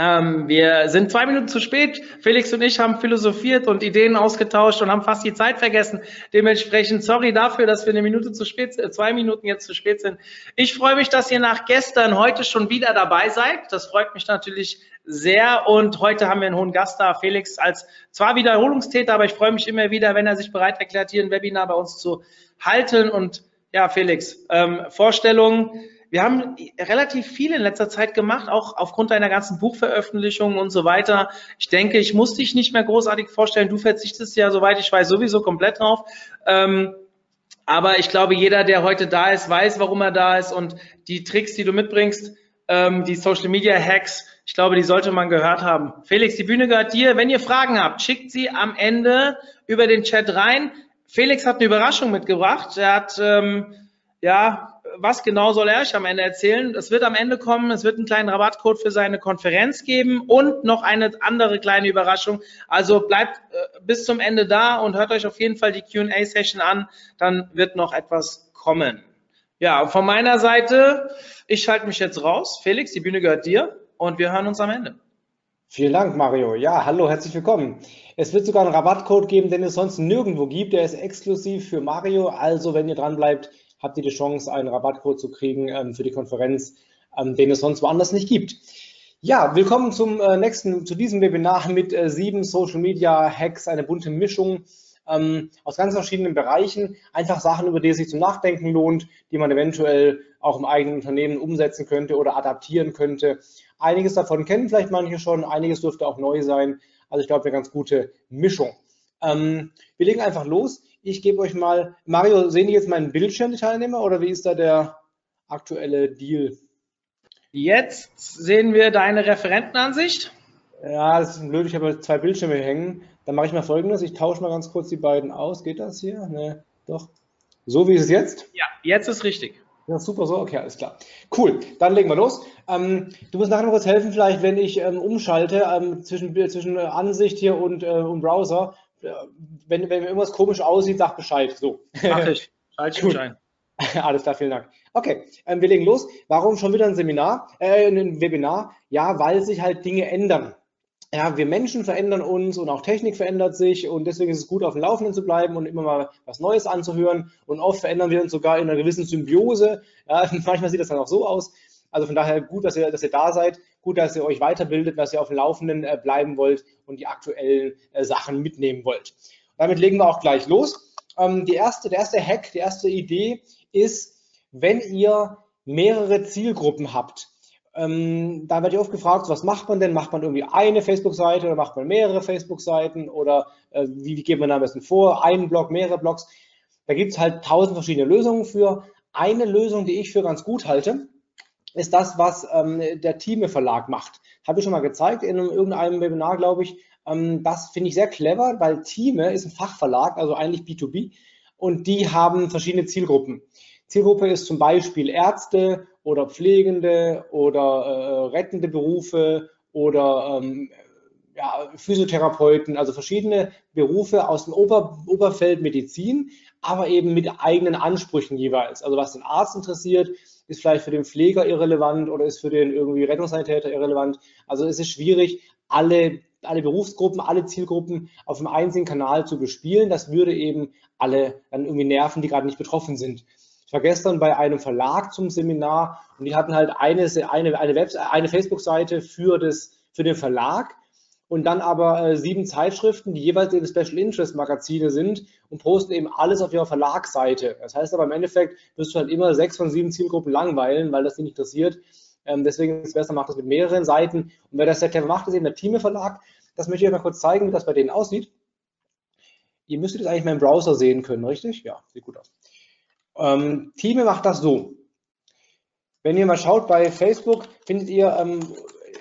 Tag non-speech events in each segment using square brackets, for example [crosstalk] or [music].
Ähm, wir sind zwei Minuten zu spät. Felix und ich haben philosophiert und Ideen ausgetauscht und haben fast die Zeit vergessen. Dementsprechend sorry dafür, dass wir eine Minute zu spät, äh, zwei Minuten jetzt zu spät sind. Ich freue mich, dass ihr nach gestern heute schon wieder dabei seid. Das freut mich natürlich sehr. Und heute haben wir einen hohen Gast da, Felix, als zwar Wiederholungstäter, aber ich freue mich immer wieder, wenn er sich bereit erklärt, hier ein Webinar bei uns zu halten. Und ja, Felix, ähm, Vorstellungen wir haben relativ viel in letzter Zeit gemacht, auch aufgrund deiner ganzen Buchveröffentlichungen und so weiter. Ich denke, ich muss dich nicht mehr großartig vorstellen. Du verzichtest ja, soweit ich weiß, sowieso komplett drauf. Ähm, aber ich glaube, jeder, der heute da ist, weiß, warum er da ist und die Tricks, die du mitbringst, ähm, die Social Media Hacks, ich glaube, die sollte man gehört haben. Felix, die Bühne gehört dir. Wenn ihr Fragen habt, schickt sie am Ende über den Chat rein. Felix hat eine Überraschung mitgebracht. Er hat, ähm, ja, was genau soll er euch am Ende erzählen? Es wird am Ende kommen, es wird einen kleinen Rabattcode für seine Konferenz geben und noch eine andere kleine Überraschung. Also bleibt äh, bis zum Ende da und hört euch auf jeden Fall die Q&A-Session an, dann wird noch etwas kommen. Ja, von meiner Seite, ich schalte mich jetzt raus. Felix, die Bühne gehört dir und wir hören uns am Ende. Vielen Dank, Mario. Ja, hallo, herzlich willkommen. Es wird sogar einen Rabattcode geben, den es sonst nirgendwo gibt. Der ist exklusiv für Mario. Also, wenn ihr dran bleibt, habt ihr die Chance, einen Rabattcode zu kriegen ähm, für die Konferenz, ähm, den es sonst woanders nicht gibt. Ja, willkommen zum äh, nächsten, zu diesem Webinar mit äh, sieben Social Media Hacks, eine bunte Mischung ähm, aus ganz verschiedenen Bereichen. Einfach Sachen, über die es sich zum Nachdenken lohnt, die man eventuell auch im eigenen Unternehmen umsetzen könnte oder adaptieren könnte. Einiges davon kennen vielleicht manche schon, einiges dürfte auch neu sein. Also ich glaube, eine ganz gute Mischung. Ähm, wir legen einfach los. Ich gebe euch mal, Mario, sehen die jetzt meinen Bildschirm, die Teilnehmer, oder wie ist da der aktuelle Deal? Jetzt sehen wir deine Referentenansicht. Ja, das ist blöd, ich habe zwei Bildschirme hängen. Dann mache ich mal folgendes, ich tausche mal ganz kurz die beiden aus. Geht das hier? Ne, doch. So wie ist es jetzt? Ja, jetzt ist richtig. Ja, super, so, okay, alles klar. Cool, dann legen wir los. Ähm, du musst nachher noch kurz helfen, vielleicht, wenn ich ähm, umschalte ähm, zwischen, zwischen Ansicht hier und, äh, und Browser wenn, wenn irgendwas komisch aussieht, sag Bescheid. So. Mach ich. [laughs] Schalte ich ein. [laughs] Alles klar, vielen Dank. Okay, ähm, wir legen los. Warum schon wieder ein Seminar, äh, ein Webinar? Ja, weil sich halt Dinge ändern. Ja, wir Menschen verändern uns und auch Technik verändert sich und deswegen ist es gut, auf dem Laufenden zu bleiben und immer mal was Neues anzuhören. Und oft verändern wir uns sogar in einer gewissen Symbiose. Ja, [laughs] manchmal sieht das dann auch so aus. Also von daher gut, dass ihr, dass ihr da seid, gut, dass ihr euch weiterbildet, dass ihr auf dem Laufenden äh, bleiben wollt und die aktuellen äh, Sachen mitnehmen wollt. Damit legen wir auch gleich los. Ähm, die erste, der erste Hack, die erste Idee ist, wenn ihr mehrere Zielgruppen habt, ähm, da werde ich oft gefragt, was macht man denn? Macht man irgendwie eine Facebook-Seite oder macht man mehrere Facebook-Seiten oder äh, wie, wie geht man da am besten vor? Einen Blog, mehrere Blogs. Da gibt es halt tausend verschiedene Lösungen für. Eine Lösung, die ich für ganz gut halte, ist das, was ähm, der Thieme Verlag macht. Habe ich schon mal gezeigt in einem, irgendeinem Webinar, glaube ich. Ähm, das finde ich sehr clever, weil Thieme ist ein Fachverlag, also eigentlich B2B, und die haben verschiedene Zielgruppen. Zielgruppe ist zum Beispiel Ärzte oder Pflegende oder äh, rettende Berufe oder ähm, ja, Physiotherapeuten, also verschiedene Berufe aus dem Ober Oberfeld Medizin, aber eben mit eigenen Ansprüchen jeweils. Also was den Arzt interessiert, ist vielleicht für den Pfleger irrelevant oder ist für den irgendwie Rettungssanitäter irrelevant. Also es ist schwierig, alle, alle Berufsgruppen, alle Zielgruppen auf einem einzigen Kanal zu bespielen. Das würde eben alle dann irgendwie nerven, die gerade nicht betroffen sind. Ich war gestern bei einem Verlag zum Seminar und die hatten halt eine, eine, eine, eine Facebook-Seite für, für den Verlag und dann aber äh, sieben Zeitschriften, die jeweils eben Special Interest Magazine sind und posten eben alles auf ihrer Verlagsseite. Das heißt aber im Endeffekt wirst du halt immer sechs von sieben Zielgruppen langweilen, weil das dich nicht interessiert. Ähm, deswegen ist es besser, macht das mit mehreren Seiten. Und wer das sehr clever macht, ist eben der Thieme Verlag. Das möchte ich euch mal kurz zeigen, wie das bei denen aussieht. Ihr müsstet jetzt eigentlich meinen Browser sehen können, richtig? Ja, sieht gut aus. Ähm, Thieme macht das so. Wenn ihr mal schaut bei Facebook, findet ihr ähm,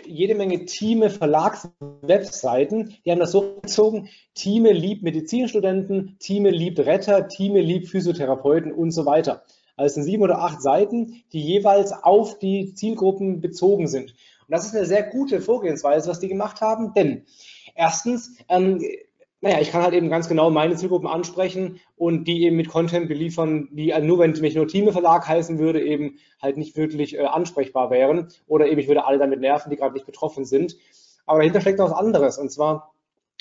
jede Menge Teame Verlagswebseiten, die haben das so gezogen, Teame liebt Medizinstudenten, Teame liebt Retter, Teame liebt Physiotherapeuten und so weiter. Also es sind sieben oder acht Seiten, die jeweils auf die Zielgruppen bezogen sind. Und das ist eine sehr gute Vorgehensweise, was die gemacht haben, denn erstens, ähm, naja, ich kann halt eben ganz genau meine Zielgruppen ansprechen und die eben mit Content beliefern, die nur, wenn mich nur Team Verlag heißen würde, eben halt nicht wirklich äh, ansprechbar wären oder eben ich würde alle damit nerven, die gerade nicht betroffen sind. Aber dahinter steckt noch was anderes und zwar,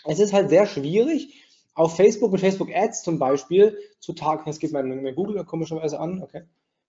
es ist halt sehr schwierig, auf Facebook mit Facebook Ads zum Beispiel zu tagen, jetzt geht mein, mein Google komischerweise an, okay.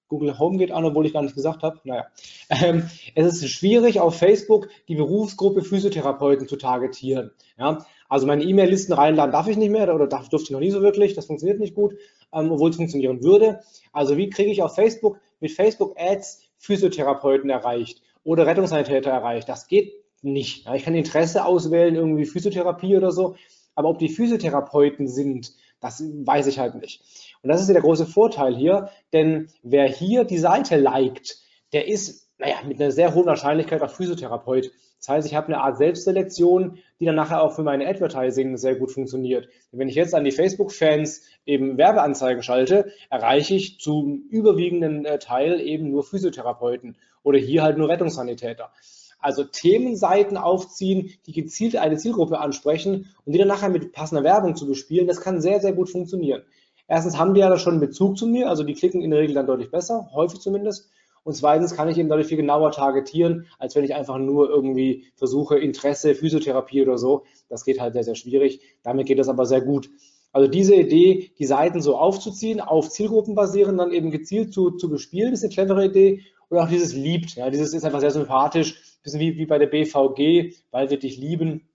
Google Home geht an, obwohl ich gar nicht gesagt habe. Naja, [laughs] ähm, es ist schwierig auf Facebook die Berufsgruppe Physiotherapeuten zu targetieren. Ja, also meine E-Mail-Listen reinladen darf ich nicht mehr oder darf, durfte ich noch nie so wirklich. Das funktioniert nicht gut, ähm, obwohl es funktionieren würde. Also wie kriege ich auf Facebook mit Facebook Ads Physiotherapeuten erreicht oder Rettungssanitäter erreicht? Das geht nicht. Ja, ich kann Interesse auswählen, irgendwie Physiotherapie oder so. Aber ob die Physiotherapeuten sind, das weiß ich halt nicht. Und das ist der große Vorteil hier, denn wer hier die Seite liked, der ist, naja, mit einer sehr hohen Wahrscheinlichkeit auch Physiotherapeut. Das heißt, ich habe eine Art Selbstselektion, die dann nachher auch für meine Advertising sehr gut funktioniert. Wenn ich jetzt an die Facebook-Fans eben Werbeanzeigen schalte, erreiche ich zum überwiegenden äh, Teil eben nur Physiotherapeuten oder hier halt nur Rettungssanitäter. Also Themenseiten aufziehen, die gezielt eine Zielgruppe ansprechen und die dann nachher mit passender Werbung zu bespielen, das kann sehr, sehr gut funktionieren. Erstens haben die ja schon einen Bezug zu mir, also die klicken in der Regel dann deutlich besser, häufig zumindest. Und zweitens kann ich eben dadurch viel genauer targetieren, als wenn ich einfach nur irgendwie versuche, Interesse, Physiotherapie oder so. Das geht halt sehr, sehr schwierig. Damit geht das aber sehr gut. Also diese Idee, die Seiten so aufzuziehen, auf Zielgruppen basieren, dann eben gezielt zu, zu bespielen, ist eine clevere Idee. Und auch dieses liebt, ja, dieses ist einfach sehr sympathisch, bisschen wie, wie bei der BVG, weil wir dich lieben.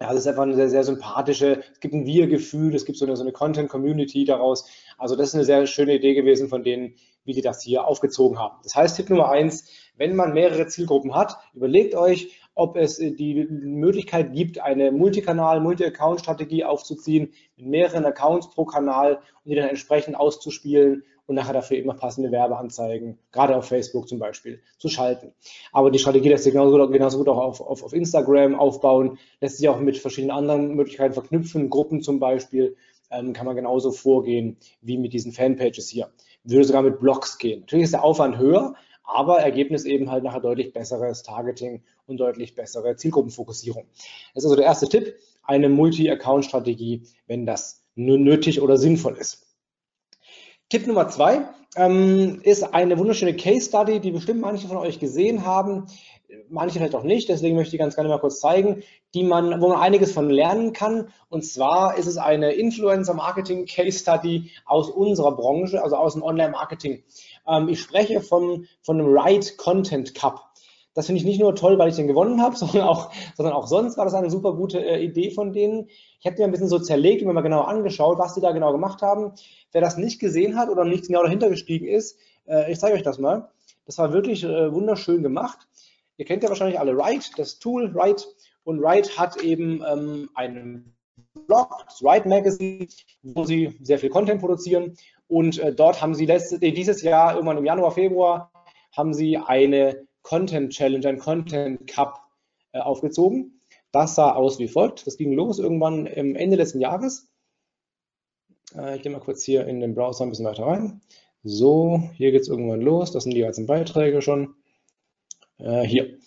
Ja, das ist einfach eine sehr, sehr sympathische, es gibt ein Wir-Gefühl, es gibt so eine, so eine Content-Community daraus. Also das ist eine sehr schöne Idee gewesen von denen, wie die das hier aufgezogen haben. Das heißt, Tipp Nummer eins, wenn man mehrere Zielgruppen hat, überlegt euch, ob es die Möglichkeit gibt, eine Multikanal, Multi-Account-Strategie aufzuziehen, mit mehreren Accounts pro Kanal und die dann entsprechend auszuspielen und nachher dafür noch passende Werbeanzeigen, gerade auf Facebook zum Beispiel, zu schalten. Aber die Strategie lässt sich genauso gut, genauso gut auch auf, auf, auf Instagram aufbauen, lässt sich auch mit verschiedenen anderen Möglichkeiten verknüpfen, Gruppen zum Beispiel, ähm, kann man genauso vorgehen wie mit diesen Fanpages hier. Würde sogar mit Blogs gehen. Natürlich ist der Aufwand höher, aber Ergebnis eben halt nachher deutlich besseres Targeting und deutlich bessere Zielgruppenfokussierung. Das ist also der erste Tipp, eine Multi-Account-Strategie, wenn das nötig oder sinnvoll ist. Tipp Nummer zwei ähm, ist eine wunderschöne Case Study, die bestimmt manche von euch gesehen haben, manche vielleicht auch nicht, deswegen möchte ich ganz gerne mal kurz zeigen, die man, wo man einiges von lernen kann. Und zwar ist es eine Influencer Marketing Case Study aus unserer Branche, also aus dem Online Marketing. Ähm, ich spreche von, von einem Right Content Cup. Das finde ich nicht nur toll, weil ich den gewonnen habe, [laughs] sondern auch, sondern auch sonst war das eine super gute äh, Idee von denen. Ich habe mir ein bisschen so zerlegt und mir mal genau angeschaut, was die da genau gemacht haben. Wer das nicht gesehen hat oder nicht genau dahinter gestiegen ist, äh, ich zeige euch das mal. Das war wirklich äh, wunderschön gemacht. Ihr kennt ja wahrscheinlich alle Write, das Tool Write. Und Write hat eben ähm, einen Blog, das Write Magazine, wo sie sehr viel Content produzieren. Und äh, dort haben sie letztes, dieses Jahr, irgendwann im Januar, Februar, haben sie eine Content Challenge, ein Content Cup äh, aufgezogen. Das sah aus wie folgt. Das ging los irgendwann im Ende letzten Jahres. Äh, ich gehe mal kurz hier in den Browser ein bisschen weiter rein. So, hier geht es irgendwann los. Das sind die ganzen Beiträge schon. Äh, hier.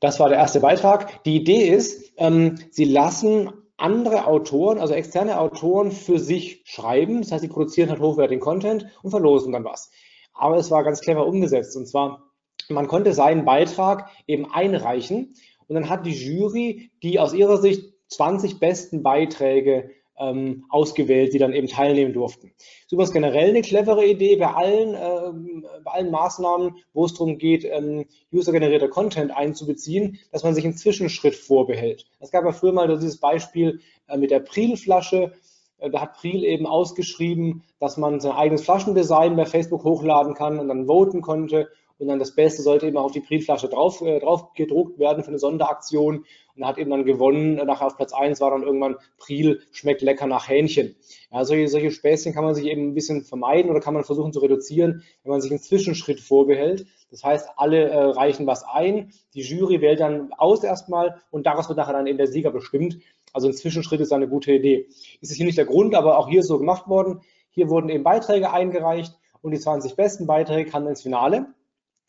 Das war der erste Beitrag. Die Idee ist, ähm, Sie lassen andere Autoren, also externe Autoren für sich schreiben. Das heißt, sie produzieren halt hochwertigen Content und verlosen dann was. Aber es war ganz clever umgesetzt. Und zwar man konnte seinen Beitrag eben einreichen und dann hat die Jury die aus ihrer Sicht 20 besten Beiträge ähm, ausgewählt, die dann eben teilnehmen durften. Das ist übrigens generell eine clevere Idee bei allen, äh, bei allen Maßnahmen, wo es darum geht, ähm, usergenerierter Content einzubeziehen, dass man sich einen Zwischenschritt vorbehält. Es gab ja früher mal dieses Beispiel äh, mit der Prielflasche. Äh, da hat Priel eben ausgeschrieben, dass man sein eigenes Flaschendesign bei Facebook hochladen kann und dann voten konnte und dann das Beste sollte eben auch auf die Briefflasche drauf, äh, drauf gedruckt werden für eine Sonderaktion und hat eben dann gewonnen. Nachher auf Platz 1 war dann irgendwann Priel schmeckt lecker nach Hähnchen. Ja, solche, solche Späßchen kann man sich eben ein bisschen vermeiden oder kann man versuchen zu reduzieren, wenn man sich einen Zwischenschritt vorbehält. Das heißt, alle äh, reichen was ein, die Jury wählt dann aus erstmal und daraus wird nachher dann eben der Sieger bestimmt. Also ein Zwischenschritt ist eine gute Idee. Ist es hier nicht der Grund, aber auch hier ist so gemacht worden. Hier wurden eben Beiträge eingereicht und die 20 besten Beiträge kamen ins Finale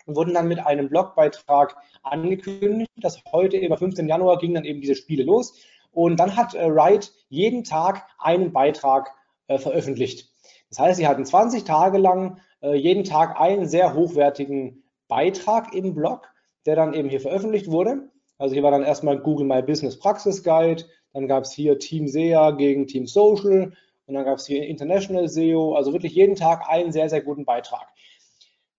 und wurden dann mit einem Blogbeitrag angekündigt. Das heute am 15. Januar ging dann eben diese Spiele los. Und dann hat äh, Wright jeden Tag einen Beitrag äh, veröffentlicht. Das heißt, sie hatten 20 Tage lang äh, jeden Tag einen sehr hochwertigen Beitrag im Blog, der dann eben hier veröffentlicht wurde. Also hier war dann erstmal Google My Business Praxis Guide, dann gab es hier Team SEA gegen Team Social und dann gab es hier International SEO, also wirklich jeden Tag einen sehr, sehr guten Beitrag.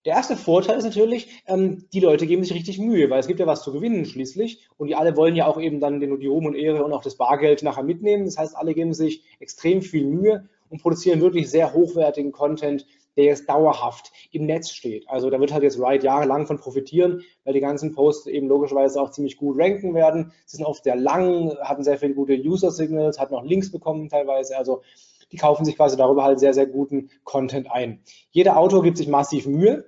Der erste Vorteil ist natürlich, ähm, die Leute geben sich richtig Mühe, weil es gibt ja was zu gewinnen schließlich und die alle wollen ja auch eben dann den, die Ruhm und Ehre und auch das Bargeld nachher mitnehmen. Das heißt, alle geben sich extrem viel Mühe und produzieren wirklich sehr hochwertigen Content, der jetzt dauerhaft im Netz steht. Also da wird halt jetzt Wright jahrelang von profitieren, weil die ganzen Posts eben logischerweise auch ziemlich gut ranken werden. Sie sind oft sehr lang, hatten sehr viele gute User-Signals, hatten auch Links bekommen teilweise. Also die kaufen sich quasi darüber halt sehr, sehr guten Content ein. Jeder Autor gibt sich massiv Mühe,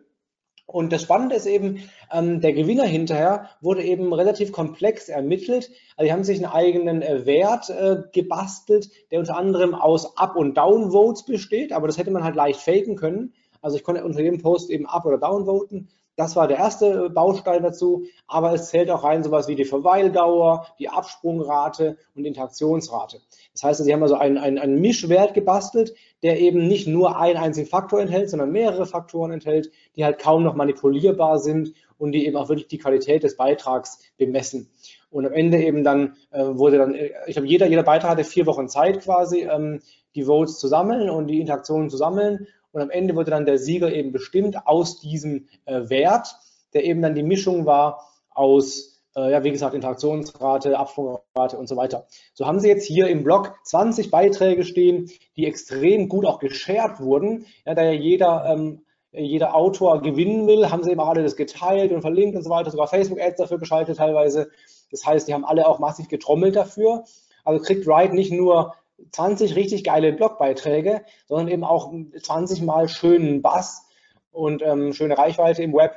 und das Spannende ist eben, ähm, der Gewinner hinterher wurde eben relativ komplex ermittelt. Also die haben sich einen eigenen äh, Wert äh, gebastelt, der unter anderem aus Up- und Downvotes besteht, aber das hätte man halt leicht faken können. Also ich konnte unter jedem Post eben Up- oder Downvoten. Das war der erste Baustein dazu, aber es zählt auch rein sowas wie die Verweildauer, die Absprungrate und die Interaktionsrate. Das heißt, sie haben also einen, einen, einen Mischwert gebastelt, der eben nicht nur einen einzigen Faktor enthält, sondern mehrere Faktoren enthält, die halt kaum noch manipulierbar sind und die eben auch wirklich die Qualität des Beitrags bemessen. Und am Ende eben dann äh, wurde dann, äh, ich glaube, jeder, jeder Beitrag hatte vier Wochen Zeit quasi, ähm, die Votes zu sammeln und die Interaktionen zu sammeln. Und am Ende wurde dann der Sieger eben bestimmt aus diesem äh, Wert, der eben dann die Mischung war aus, äh, ja, wie gesagt, Interaktionsrate, Absprungrate und so weiter. So haben Sie jetzt hier im Blog 20 Beiträge stehen, die extrem gut auch geshared wurden, ja, da ja jeder, ähm, jeder Autor gewinnen will, haben sie eben auch alle das geteilt und verlinkt und so weiter, sogar Facebook-Ads dafür geschaltet teilweise. Das heißt, die haben alle auch massiv getrommelt dafür. Also kriegt Wright nicht nur 20 richtig geile Blogbeiträge, sondern eben auch 20 mal schönen Bass und ähm, schöne Reichweite im Web,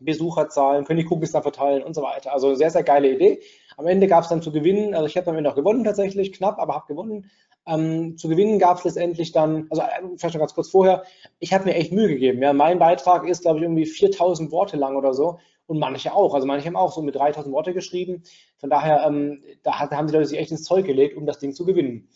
Besucherzahlen, können die Cookies dann verteilen und so weiter. Also sehr, sehr geile Idee. Am Ende gab es dann zu gewinnen, also ich habe am Ende auch gewonnen tatsächlich, knapp, aber habe gewonnen. Ähm, zu gewinnen gab es letztendlich dann, also äh, vielleicht noch ganz kurz vorher, ich habe mir echt Mühe gegeben. Ja, mein Beitrag ist, glaube ich, irgendwie 4000 Worte lang oder so und manche auch. Also manche haben auch so mit 3000 Worte geschrieben. Von daher, ähm, da haben die Leute sich echt ins Zeug gelegt, um das Ding zu gewinnen.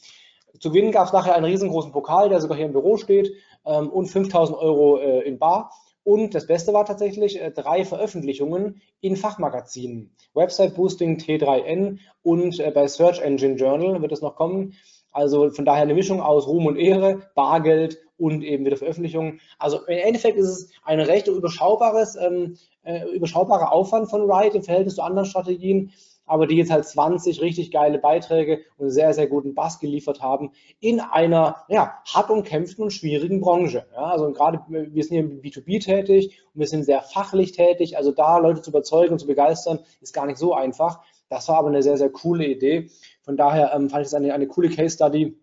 Zu gewinnen gab es nachher einen riesengroßen Pokal, der sogar hier im Büro steht ähm, und 5000 Euro äh, in Bar. Und das Beste war tatsächlich äh, drei Veröffentlichungen in Fachmagazinen. Website Boosting T3N und äh, bei Search Engine Journal wird es noch kommen. Also von daher eine Mischung aus Ruhm und Ehre, Bargeld und eben wieder Veröffentlichungen. Also im Endeffekt ist es ein recht überschaubares, ähm, äh, überschaubarer Aufwand von Wright im Verhältnis zu anderen Strategien aber die jetzt halt 20 richtig geile Beiträge und sehr, sehr guten Bass geliefert haben in einer ja, hart umkämpften und schwierigen Branche. Ja, also gerade wir sind hier im B2B tätig und wir sind sehr fachlich tätig. Also da Leute zu überzeugen und zu begeistern, ist gar nicht so einfach. Das war aber eine sehr, sehr coole Idee. Von daher ähm, fand ich es eine, eine coole Case Study,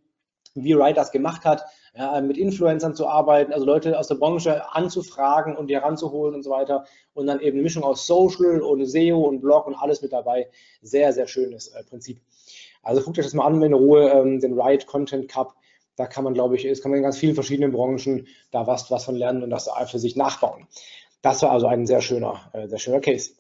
wie Wright das gemacht hat ja, mit Influencern zu arbeiten, also Leute aus der Branche anzufragen und die heranzuholen und so weiter. Und dann eben eine Mischung aus Social und SEO und Blog und alles mit dabei. Sehr, sehr schönes äh, Prinzip. Also guckt euch das mal an in Ruhe, ähm, den Right Content Cup. Da kann man, glaube ich, es kann man in ganz vielen verschiedenen Branchen da was, was von lernen und das für sich nachbauen. Das war also ein sehr schöner, äh, sehr schöner Case.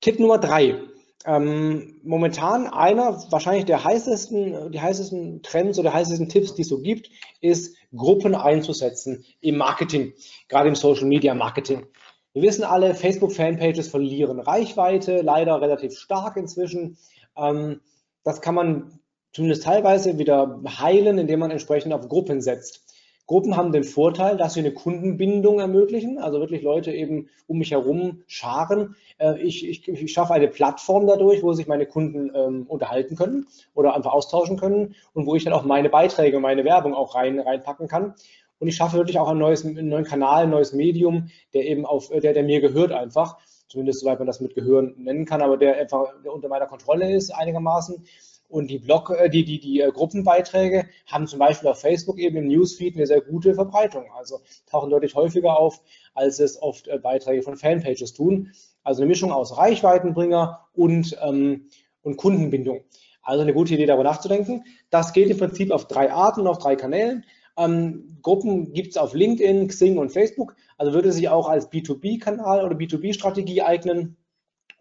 Tipp Nummer drei. Ähm, momentan einer wahrscheinlich der heißesten, die heißesten Trends oder heißesten Tipps, die es so gibt, ist Gruppen einzusetzen im Marketing, gerade im Social Media Marketing. Wir wissen alle, Facebook Fanpages verlieren Reichweite, leider relativ stark inzwischen. Ähm, das kann man zumindest teilweise wieder heilen, indem man entsprechend auf Gruppen setzt. Gruppen haben den Vorteil, dass sie eine Kundenbindung ermöglichen, also wirklich Leute eben um mich herum scharen. Äh, ich, ich, ich schaffe eine Plattform dadurch, wo sich meine Kunden ähm, unterhalten können oder einfach austauschen können und wo ich dann auch meine Beiträge, meine Werbung auch rein, reinpacken kann. Und ich schaffe wirklich auch ein neues, einen neuen Kanal, ein neues Medium, der eben auf, der, der mir gehört einfach. Zumindest soweit man das mit Gehören nennen kann, aber der einfach unter meiner Kontrolle ist einigermaßen Und die Blog, äh, die, die, die äh, Gruppenbeiträge haben zum Beispiel auf Facebook eben im Newsfeed eine sehr gute Verbreitung. Also tauchen deutlich häufiger auf, als es oft äh, Beiträge von Fanpages tun. Also eine Mischung aus Reichweitenbringer und, ähm, und Kundenbindung. Also eine gute Idee, darüber nachzudenken. Das geht im Prinzip auf drei Arten auf drei Kanälen. Ähm, Gruppen gibt es auf LinkedIn, Xing und Facebook. Also würde sich auch als B2B-Kanal oder B2B-Strategie eignen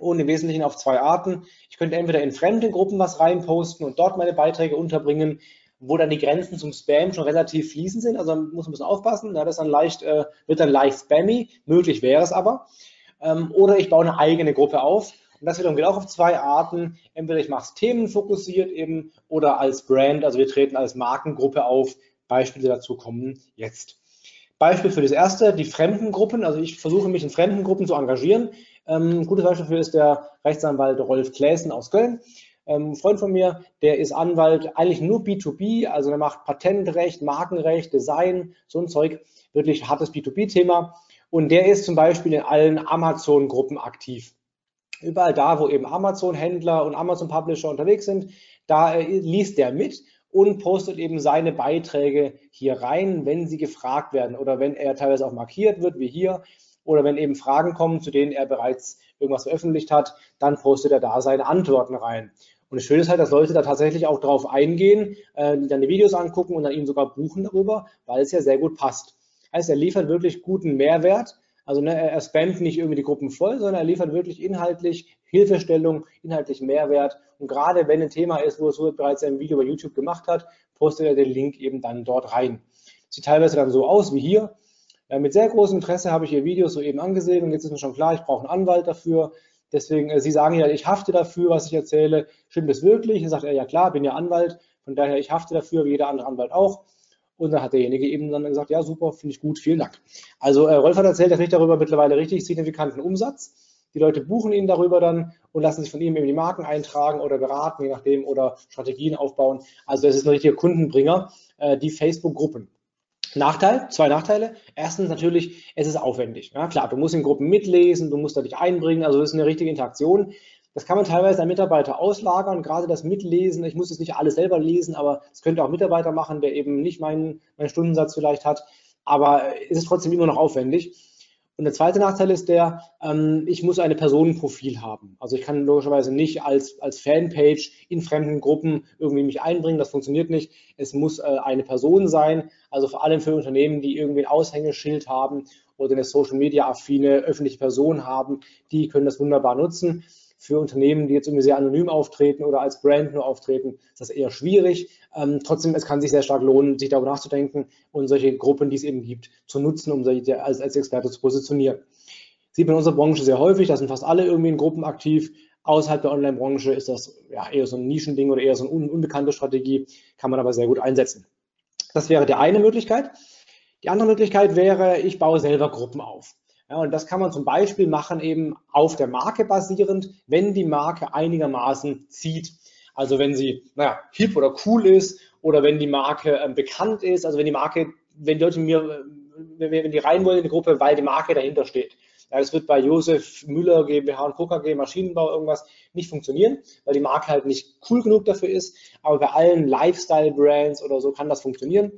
und im Wesentlichen auf zwei Arten. Ich könnte entweder in fremde Gruppen was reinposten und dort meine Beiträge unterbringen, wo dann die Grenzen zum Spam schon relativ fließend sind. Also muss man ein bisschen aufpassen. Ja, das dann leicht, äh, wird dann leicht spammy. Möglich wäre es aber. Ähm, oder ich baue eine eigene Gruppe auf. Und das wiederum geht auch auf zwei Arten. Entweder ich mache es themenfokussiert eben oder als Brand. Also wir treten als Markengruppe auf. Beispiele dazu kommen jetzt. Beispiel für das erste, die Fremdengruppen. Also ich versuche mich in Fremdengruppen zu engagieren. Ähm, ein gutes Beispiel dafür ist der Rechtsanwalt Rolf Kläßen aus Köln. Ähm, ein Freund von mir, der ist Anwalt eigentlich nur B2B, also der macht Patentrecht, Markenrecht, Design, so ein Zeug, wirklich hartes B2B-Thema. Und der ist zum Beispiel in allen Amazon-Gruppen aktiv. Überall da, wo eben Amazon-Händler und Amazon-Publisher unterwegs sind, da äh, liest der mit und postet eben seine Beiträge hier rein, wenn sie gefragt werden oder wenn er teilweise auch markiert wird, wie hier, oder wenn eben Fragen kommen, zu denen er bereits irgendwas veröffentlicht hat, dann postet er da seine Antworten rein. Und das Schöne ist halt, dass Leute da tatsächlich auch drauf eingehen, äh, dann die Videos angucken und dann ihn sogar buchen darüber, weil es ja sehr gut passt. Heißt, er liefert wirklich guten Mehrwert. Also ne, er spammt nicht irgendwie die Gruppen voll, sondern er liefert wirklich inhaltlich Hilfestellung, inhaltlich Mehrwert. Und gerade wenn ein Thema ist, wo es so bereits ein Video bei YouTube gemacht hat, postet er den Link eben dann dort rein. Sieht teilweise dann so aus wie hier. Äh, mit sehr großem Interesse habe ich Ihr Video soeben angesehen und jetzt ist mir schon klar, ich brauche einen Anwalt dafür. Deswegen, äh, Sie sagen ja, ich hafte dafür, was ich erzähle. Stimmt das wirklich? Dann sagt er, ja klar, bin ja Anwalt. Von daher, ich hafte dafür, wie jeder andere Anwalt auch. Und dann hat derjenige eben dann gesagt, ja super, finde ich gut, vielen Dank. Also äh, Rolf hat erzählt, er kriegt darüber mittlerweile richtig signifikanten Umsatz. Die Leute buchen ihn darüber dann und lassen sich von ihm eben die Marken eintragen oder beraten, je nachdem, oder Strategien aufbauen. Also es ist ein richtiger Kundenbringer, äh, die Facebook-Gruppen. Nachteil, zwei Nachteile. Erstens natürlich, es ist aufwendig. Ja, klar, du musst in Gruppen mitlesen, du musst da dich einbringen, also das ist eine richtige Interaktion. Das kann man teilweise an Mitarbeiter auslagern, gerade das Mitlesen. Ich muss es nicht alles selber lesen, aber es könnte auch Mitarbeiter machen, der eben nicht meinen, meinen Stundensatz vielleicht hat. Aber es ist trotzdem immer noch aufwendig. Und der zweite Nachteil ist der, ähm, ich muss ein Personenprofil haben. Also ich kann logischerweise nicht als, als Fanpage in fremden Gruppen irgendwie mich einbringen. Das funktioniert nicht. Es muss äh, eine Person sein. Also vor allem für Unternehmen, die irgendwie ein Aushängeschild haben oder eine Social Media affine öffentliche Person haben, die können das wunderbar nutzen. Für Unternehmen, die jetzt irgendwie sehr anonym auftreten oder als Brand nur auftreten, ist das eher schwierig. Ähm, trotzdem, es kann sich sehr stark lohnen, sich darüber nachzudenken und solche Gruppen, die es eben gibt, zu nutzen, um sich als, als Experte zu positionieren. Sieht man in unserer Branche sehr häufig, da sind fast alle irgendwie in Gruppen aktiv. Außerhalb der Online-Branche ist das ja eher so ein Nischending oder eher so eine un unbekannte Strategie, kann man aber sehr gut einsetzen. Das wäre die eine Möglichkeit. Die andere Möglichkeit wäre, ich baue selber Gruppen auf. Ja, und das kann man zum Beispiel machen eben auf der Marke basierend, wenn die Marke einigermaßen zieht. Also wenn sie, naja, hip oder cool ist oder wenn die Marke äh, bekannt ist, also wenn die Marke, wenn die Leute mir, wenn, wenn die rein wollen in die Gruppe, weil die Marke dahinter steht. Ja, das wird bei Josef Müller GmbH und Co. KG Maschinenbau irgendwas nicht funktionieren, weil die Marke halt nicht cool genug dafür ist. Aber bei allen Lifestyle-Brands oder so kann das funktionieren.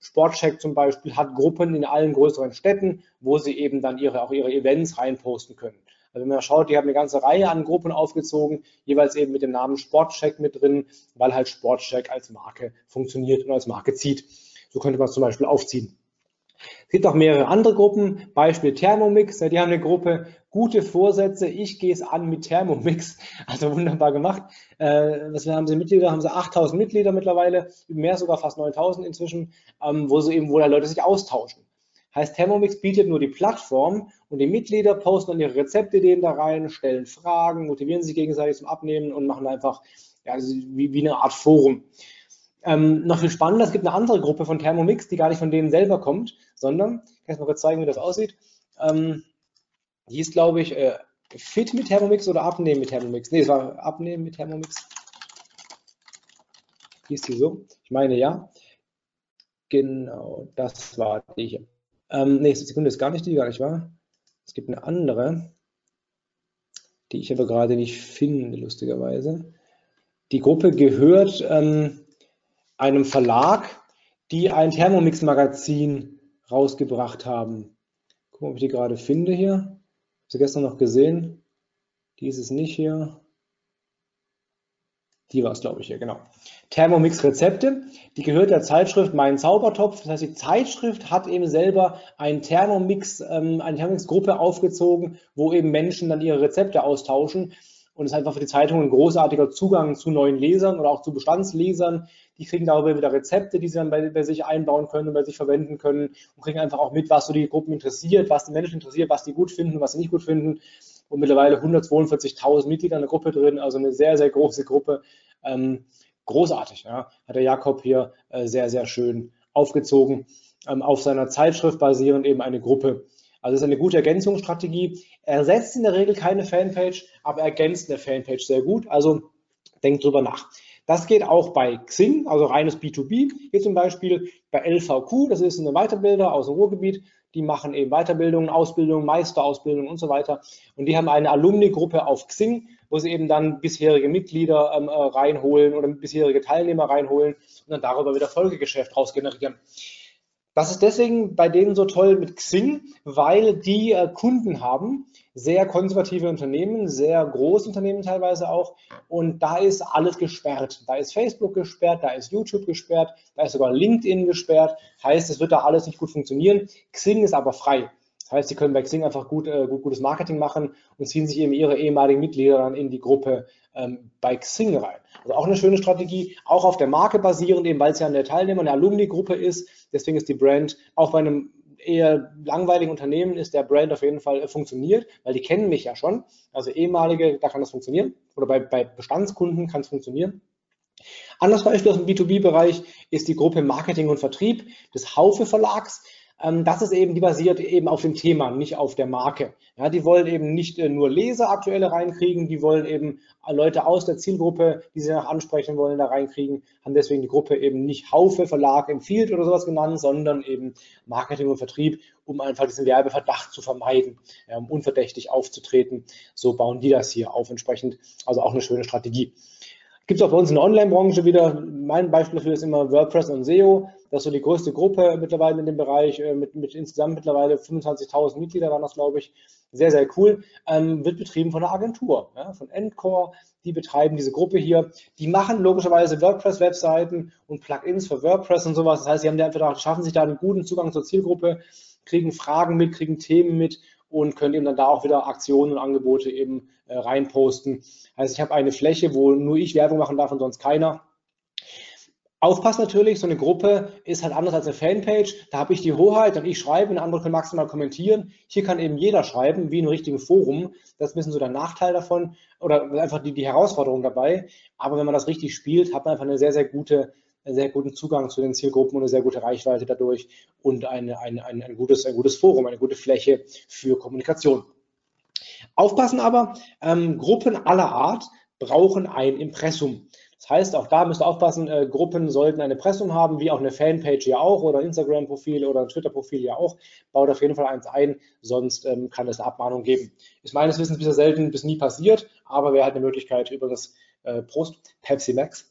Sportcheck zum Beispiel hat Gruppen in allen größeren Städten, wo sie eben dann ihre, auch ihre Events reinposten können. Also wenn man schaut, die haben eine ganze Reihe an Gruppen aufgezogen, jeweils eben mit dem Namen Sportcheck mit drin, weil halt Sportcheck als Marke funktioniert und als Marke zieht. So könnte man es zum Beispiel aufziehen. Es gibt auch mehrere andere Gruppen, Beispiel Thermomix, die haben eine Gruppe, gute Vorsätze, ich gehe es an mit Thermomix, [laughs] also wunderbar gemacht. Äh, was haben sie Mitglieder? Haben sie 8000 Mitglieder mittlerweile, mehr sogar fast 9000 inzwischen, ähm, wo sie eben, wo da Leute sich austauschen. Heißt, Thermomix bietet nur die Plattform und die Mitglieder posten dann ihre Rezeptideen da rein, stellen Fragen, motivieren sich gegenseitig zum Abnehmen und machen einfach ja, wie, wie eine Art Forum. Ähm, noch viel spannender, es gibt eine andere Gruppe von Thermomix, die gar nicht von denen selber kommt, sondern, ich kann ich mal kurz zeigen, wie das aussieht. Ähm, die hieß, glaube ich, äh, Fit mit Thermomix oder Abnehmen mit Thermomix. Ne, es war Abnehmen mit Thermomix. Hieß die so? Ich meine ja. Genau, das war die hier. Ähm, nächste Sekunde ist gar nicht die, gar nicht wahr? Es gibt eine andere, die ich aber gerade nicht finde, lustigerweise. Die Gruppe gehört ähm, einem Verlag, die ein Thermomix-Magazin rausgebracht haben. Gucken, ob ich die gerade finde hier. Sie gestern noch gesehen. Die ist es nicht hier. Die war es, glaube ich, hier, genau. Thermomix Rezepte, die gehört der Zeitschrift Mein Zaubertopf. Das heißt, die Zeitschrift hat eben selber ein Thermomix, ähm, eine Thermomix-Gruppe aufgezogen, wo eben Menschen dann ihre Rezepte austauschen. Und es ist einfach für die Zeitung ein großartiger Zugang zu neuen Lesern oder auch zu Bestandslesern. Die kriegen darüber wieder Rezepte, die sie dann bei, bei sich einbauen können und bei sich verwenden können und kriegen einfach auch mit, was so die Gruppen interessiert, was die Menschen interessiert, was die gut finden, was sie nicht gut finden und mittlerweile 142.000 Mitglieder in der Gruppe drin, also eine sehr, sehr große Gruppe. Ähm, großartig, ja. hat der Jakob hier äh, sehr, sehr schön aufgezogen. Ähm, auf seiner Zeitschrift basierend eben eine Gruppe. Also es ist eine gute Ergänzungsstrategie. Er ersetzt in der Regel keine Fanpage, aber ergänzt eine Fanpage sehr gut. Also denkt drüber nach. Das geht auch bei Xing, also reines B2B. Hier zum Beispiel bei LVQ, das ist eine Weiterbilder aus dem Ruhrgebiet. Die machen eben Weiterbildungen, Ausbildungen, Meisterausbildungen und so weiter. Und die haben eine Alumni-Gruppe auf Xing, wo sie eben dann bisherige Mitglieder ähm, äh, reinholen oder bisherige Teilnehmer reinholen und dann darüber wieder Folgegeschäft rausgenerieren. Das ist deswegen bei denen so toll mit Xing, weil die äh, Kunden haben, sehr konservative Unternehmen, sehr große Unternehmen teilweise auch. Und da ist alles gesperrt. Da ist Facebook gesperrt, da ist YouTube gesperrt, da ist sogar LinkedIn gesperrt. Heißt, es wird da alles nicht gut funktionieren. Xing ist aber frei. Das heißt, sie können bei Xing einfach gut, äh, gut, gutes Marketing machen und ziehen sich eben ihre ehemaligen Mitglieder dann in die Gruppe ähm, bei Xing rein. Also auch eine schöne Strategie, auch auf der Marke basierend, eben weil es ja eine Teilnehmer, eine Alumni-Gruppe ist. Deswegen ist die Brand auch bei einem eher langweiligen Unternehmen ist der Brand auf jeden Fall äh, funktioniert, weil die kennen mich ja schon. Also ehemalige, da kann das funktionieren. Oder bei, bei Bestandskunden kann es funktionieren. Anderes Beispiel aus dem B2B-Bereich ist die Gruppe Marketing und Vertrieb des Haufe Verlags. Ähm, das ist eben, die basiert eben auf dem Thema, nicht auf der Marke. Ja, die wollen eben nicht äh, nur Leser aktuelle reinkriegen, die wollen eben Leute aus der Zielgruppe, die sie nach ansprechen wollen, da reinkriegen, haben deswegen die Gruppe eben nicht Haufe Verlag empfiehlt oder sowas genannt, sondern eben Marketing und Vertrieb, um einfach diesen Werbeverdacht zu vermeiden, um unverdächtig aufzutreten. So bauen die das hier auf entsprechend. Also auch eine schöne Strategie. Gibt es auch bei uns in der Online-Branche wieder. Mein Beispiel dafür ist immer WordPress und SEO. Das ist so die größte Gruppe mittlerweile in dem Bereich, äh, mit, mit insgesamt mittlerweile 25.000 Mitglieder waren das, glaube ich. Sehr, sehr cool. Ähm, wird betrieben von einer Agentur, ja, von Endcore. Die betreiben diese Gruppe hier. Die machen logischerweise WordPress-Webseiten und Plugins für WordPress und sowas. Das heißt, sie haben einfach, schaffen sich da einen guten Zugang zur Zielgruppe, kriegen Fragen mit, kriegen Themen mit und können eben dann da auch wieder Aktionen und Angebote eben äh, reinposten. Also ich habe eine Fläche, wo nur ich Werbung machen darf und sonst keiner. Aufpassen natürlich, so eine Gruppe ist halt anders als eine Fanpage. Da habe ich die Hoheit und ich schreibe, eine andere können maximal kommentieren. Hier kann eben jeder schreiben, wie in einem richtigen Forum. Das ist ein bisschen so der Nachteil davon oder einfach die, die Herausforderung dabei. Aber wenn man das richtig spielt, hat man einfach eine sehr, sehr gute einen sehr guten Zugang zu den Zielgruppen und eine sehr gute Reichweite dadurch und eine, eine, ein, ein, gutes, ein gutes Forum, eine gute Fläche für Kommunikation. Aufpassen aber, ähm, Gruppen aller Art brauchen ein Impressum. Das heißt, auch da müsst ihr aufpassen, äh, Gruppen sollten ein Impressum haben, wie auch eine Fanpage ja auch oder Instagram-Profil oder ein Twitter-Profil ja auch. Baut auf jeden Fall eins ein, sonst ähm, kann es eine Abmahnung geben. Ist meines Wissens bisher selten bis nie passiert, aber wäre halt eine Möglichkeit über das äh, Prost Pepsi Max.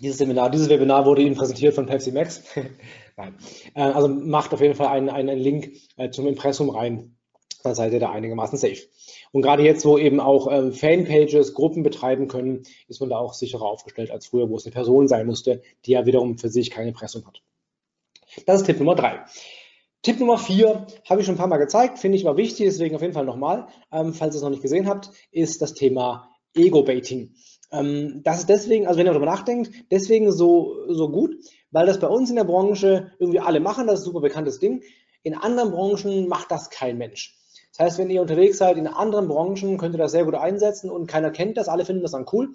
Dieses Seminar, dieses Webinar wurde Ihnen präsentiert von Pepsi Max. [laughs] Nein. Äh, also macht auf jeden Fall einen, einen Link äh, zum Impressum rein. Dann seid ihr da einigermaßen safe. Und gerade jetzt, wo eben auch ähm, Fanpages Gruppen betreiben können, ist man da auch sicherer aufgestellt als früher, wo es eine Person sein musste, die ja wiederum für sich kein Impressum hat. Das ist Tipp Nummer drei. Tipp Nummer vier habe ich schon ein paar Mal gezeigt, finde ich mal wichtig, deswegen auf jeden Fall nochmal, ähm, falls ihr es noch nicht gesehen habt, ist das Thema Ego-Baiting. Ähm, das ist deswegen, also wenn ihr darüber nachdenkt, deswegen so, so gut, weil das bei uns in der Branche irgendwie alle machen, das ist ein super bekanntes Ding. In anderen Branchen macht das kein Mensch. Das heißt, wenn ihr unterwegs seid in anderen Branchen, könnt ihr das sehr gut einsetzen und keiner kennt das, alle finden das dann cool.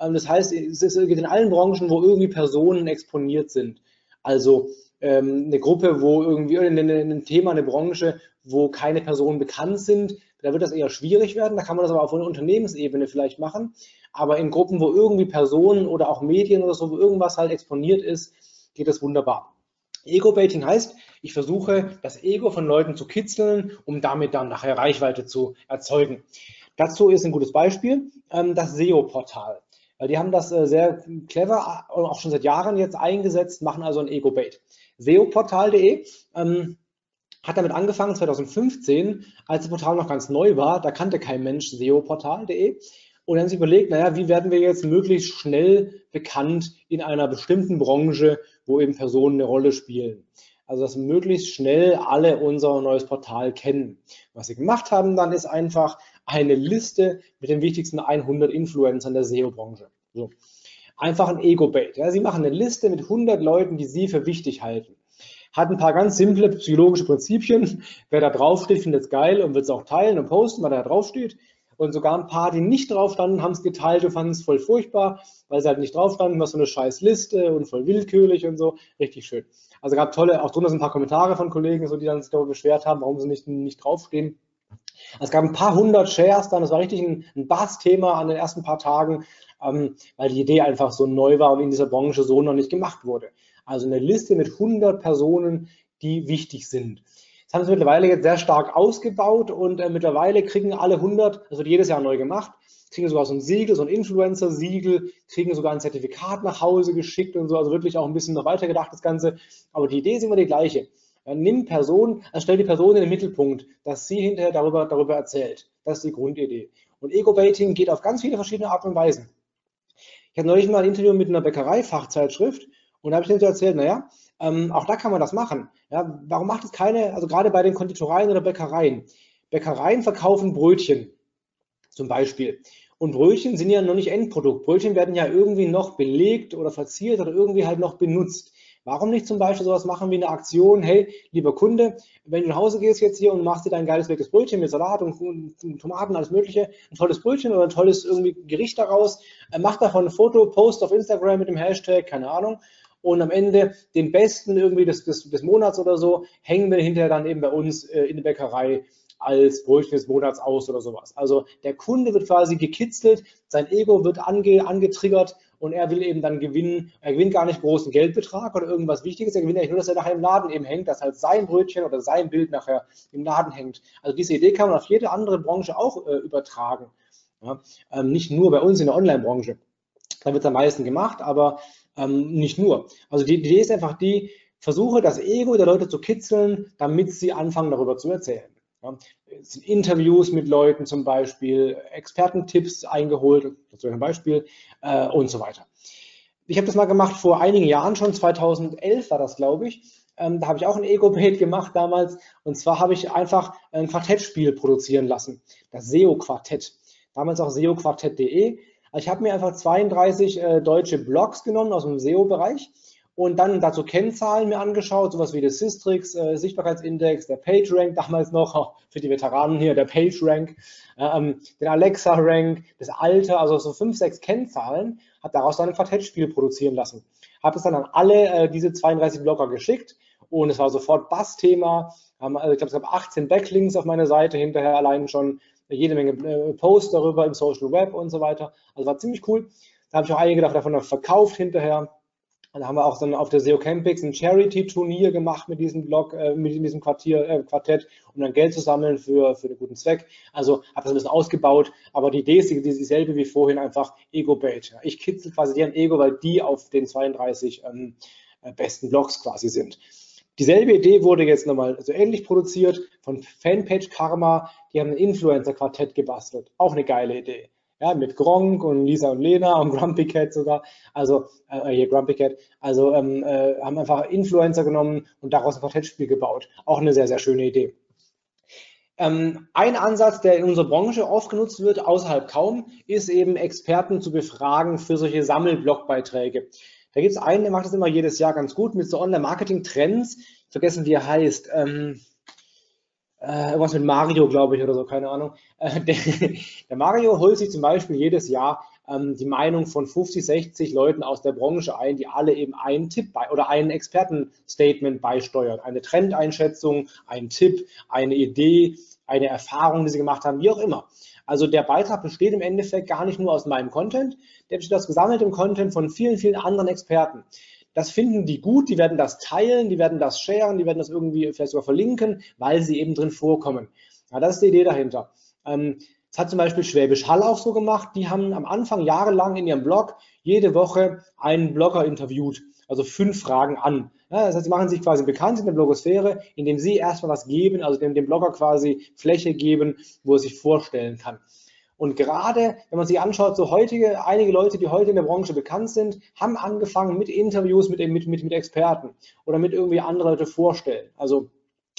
Ähm, das heißt, es geht in allen Branchen, wo irgendwie Personen exponiert sind. Also ähm, eine Gruppe, wo irgendwie ein Thema, eine Branche, wo keine Personen bekannt sind, da wird das eher schwierig werden. Da kann man das aber auf einer Unternehmensebene vielleicht machen. Aber in Gruppen, wo irgendwie Personen oder auch Medien oder so, wo irgendwas halt exponiert ist, geht das wunderbar. Ego-Baiting heißt, ich versuche, das Ego von Leuten zu kitzeln, um damit dann nachher Reichweite zu erzeugen. Dazu ist ein gutes Beispiel ähm, das SEO-Portal. Die haben das äh, sehr clever, äh, auch schon seit Jahren jetzt eingesetzt, machen also ein Ego-Bait. SEOportal.de ähm, hat damit angefangen 2015, als das Portal noch ganz neu war. Da kannte kein Mensch SEOportal.de. Und dann sie überlegt, naja, wie werden wir jetzt möglichst schnell bekannt in einer bestimmten Branche, wo eben Personen eine Rolle spielen. Also, dass möglichst schnell alle unser neues Portal kennen. Was sie gemacht haben dann ist einfach eine Liste mit den wichtigsten 100 Influencern der SEO-Branche. So. Einfach ein Ego-Bait. Ja. Sie machen eine Liste mit 100 Leuten, die Sie für wichtig halten. Hat ein paar ganz simple psychologische Prinzipien. Wer da draufsteht, findet es geil und wird es auch teilen und posten, weil da draufsteht. Und sogar ein paar, die nicht drauf standen, haben es geteilt und fanden es voll furchtbar, weil sie halt nicht drauf standen, was so eine scheiß Liste und voll willkürlich und so. Richtig schön. Also gab tolle, auch drunter sind ein paar Kommentare von Kollegen, so, die dann sich darüber beschwert haben, warum sie nicht, nicht draufstehen. Es gab ein paar hundert Shares dann, das war richtig ein, ein Bass-Thema an den ersten paar Tagen, ähm, weil die Idee einfach so neu war und in dieser Branche so noch nicht gemacht wurde. Also eine Liste mit 100 Personen, die wichtig sind. Das haben sie mittlerweile jetzt sehr stark ausgebaut und äh, mittlerweile kriegen alle 100, das wird jedes Jahr neu gemacht, kriegen sogar so ein Siegel, so ein Influencer-Siegel, kriegen sogar ein Zertifikat nach Hause geschickt und so, also wirklich auch ein bisschen noch weiter gedacht, das Ganze. Aber die Idee ist immer die gleiche. Ja, nimm Person, also stell die Person in den Mittelpunkt, dass sie hinterher darüber, darüber erzählt. Das ist die Grundidee. Und Ego-Baiting geht auf ganz viele verschiedene Arten und Weisen. Ich hatte neulich mal ein Interview mit einer Bäckerei-Fachzeitschrift und da habe ich denen so erzählt, naja, ähm, auch da kann man das machen. Ja, warum macht es keine, also gerade bei den Konditoreien oder Bäckereien? Bäckereien verkaufen Brötchen zum Beispiel. Und Brötchen sind ja noch nicht Endprodukt. Brötchen werden ja irgendwie noch belegt oder verziert oder irgendwie halt noch benutzt. Warum nicht zum Beispiel sowas machen wie eine Aktion, hey, lieber Kunde, wenn du nach Hause gehst jetzt hier und machst dir dein geiles leckeres Brötchen mit Salat und, und Tomaten, alles mögliche, ein tolles Brötchen oder ein tolles irgendwie Gericht daraus, äh, mach davon ein Foto, post auf Instagram mit dem Hashtag, keine Ahnung, und am Ende den besten irgendwie des, des, des Monats oder so hängen wir hinterher dann eben bei uns äh, in der Bäckerei als Brötchen des Monats aus oder sowas. Also der Kunde wird quasi gekitzelt, sein Ego wird ange, angetriggert und er will eben dann gewinnen. Er gewinnt gar nicht großen Geldbetrag oder irgendwas Wichtiges, er gewinnt eigentlich nur, dass er nachher im Laden eben hängt, dass halt sein Brötchen oder sein Bild nachher im Laden hängt. Also diese Idee kann man auf jede andere Branche auch äh, übertragen. Ja? Ähm, nicht nur bei uns in der Online-Branche. Da wird es am meisten gemacht, aber ähm, nicht nur. Also die, die Idee ist einfach die, versuche das Ego der Leute zu kitzeln, damit sie anfangen darüber zu erzählen. Ja, es sind Interviews mit Leuten zum Beispiel, Expertentipps eingeholt, wäre ein Beispiel, äh, und so weiter. Ich habe das mal gemacht vor einigen Jahren schon, 2011 war das, glaube ich. Ähm, da habe ich auch ein Ego-Bait gemacht damals. Und zwar habe ich einfach ein Quartettspiel produzieren lassen, das SEO-Quartett. Damals auch SEO-Quartett.de. Ich habe mir einfach 32 äh, deutsche Blogs genommen aus dem SEO-Bereich und dann dazu Kennzahlen mir angeschaut, sowas wie der Systrix, äh, Sichtbarkeitsindex, der PageRank, damals noch oh, [laughs] für die Veteranen hier, der PageRank, ähm, den Alexa-Rank, das Alter, also so fünf, sechs Kennzahlen, habe daraus dann ein Quartettspiel produzieren lassen. Habe es dann an alle äh, diese 32 Blogger geschickt und es war sofort Bass-Thema. Ähm, also ich glaube, es gab 18 Backlinks auf meiner Seite hinterher allein schon, jede Menge äh, Posts darüber im Social Web und so weiter. Also war ziemlich cool. Da habe ich auch einige davon verkauft hinterher dann haben wir auch dann auf der SEO Campix ein Charity-Turnier gemacht mit diesem Blog, äh, mit diesem Quartier, äh, Quartett, um dann Geld zu sammeln für, für einen guten Zweck. Also habe das ein bisschen ausgebaut, aber die Idee ist dieselbe wie vorhin, einfach Ego-Bait. Ich kitzel quasi deren Ego, weil die auf den 32 ähm, äh, besten Blogs quasi sind. Dieselbe Idee wurde jetzt nochmal so ähnlich produziert von Fanpage Karma. Die haben ein Influencer-Quartett gebastelt. Auch eine geile Idee ja, mit Gronk und Lisa und Lena und Grumpy Cat sogar, also äh, hier Grumpy Cat, also ähm, äh, haben einfach Influencer genommen und daraus ein Quartettspiel gebaut. Auch eine sehr, sehr schöne Idee. Ähm, ein Ansatz, der in unserer Branche oft genutzt wird, außerhalb kaum, ist eben Experten zu befragen für solche Sammelblockbeiträge. Da gibt es einen, der macht das immer jedes Jahr ganz gut mit so Online-Marketing-Trends. Vergessen, wie er heißt. Ähm, äh, irgendwas mit Mario, glaube ich, oder so, keine Ahnung. Äh, [laughs] der, der, Mario holt sich zum Beispiel jedes Jahr ähm, die Meinung von 50, 60 Leuten aus der Branche ein, die alle eben einen Tipp bei oder ein Expertenstatement beisteuern. Eine Trendeinschätzung, ein Tipp, eine Idee, eine Erfahrung, die sie gemacht haben, wie auch immer. Also der Beitrag besteht im Endeffekt gar nicht nur aus meinem Content, der besteht aus gesammeltem Content von vielen, vielen anderen Experten. Das finden die gut, die werden das teilen, die werden das sharen, die werden das irgendwie vielleicht sogar verlinken, weil sie eben drin vorkommen. Ja, das ist die Idee dahinter. Ähm, Das hat zum Beispiel Schwäbisch Hall auch so gemacht. Die haben am Anfang jahrelang in ihrem Blog jede Woche einen Blogger interviewt, also fünf Fragen an. Ja, das heißt, sie machen sich quasi bekannt in der Blogosphäre, indem sie erstmal was geben, also dem, dem Blogger quasi Fläche geben, wo er sich vorstellen kann. Und gerade, wenn man sich anschaut, so heutige, einige Leute, die heute in der Branche bekannt sind, haben angefangen mit Interviews mit, mit, mit, mit Experten oder mit irgendwie andere Leute vorstellen. Also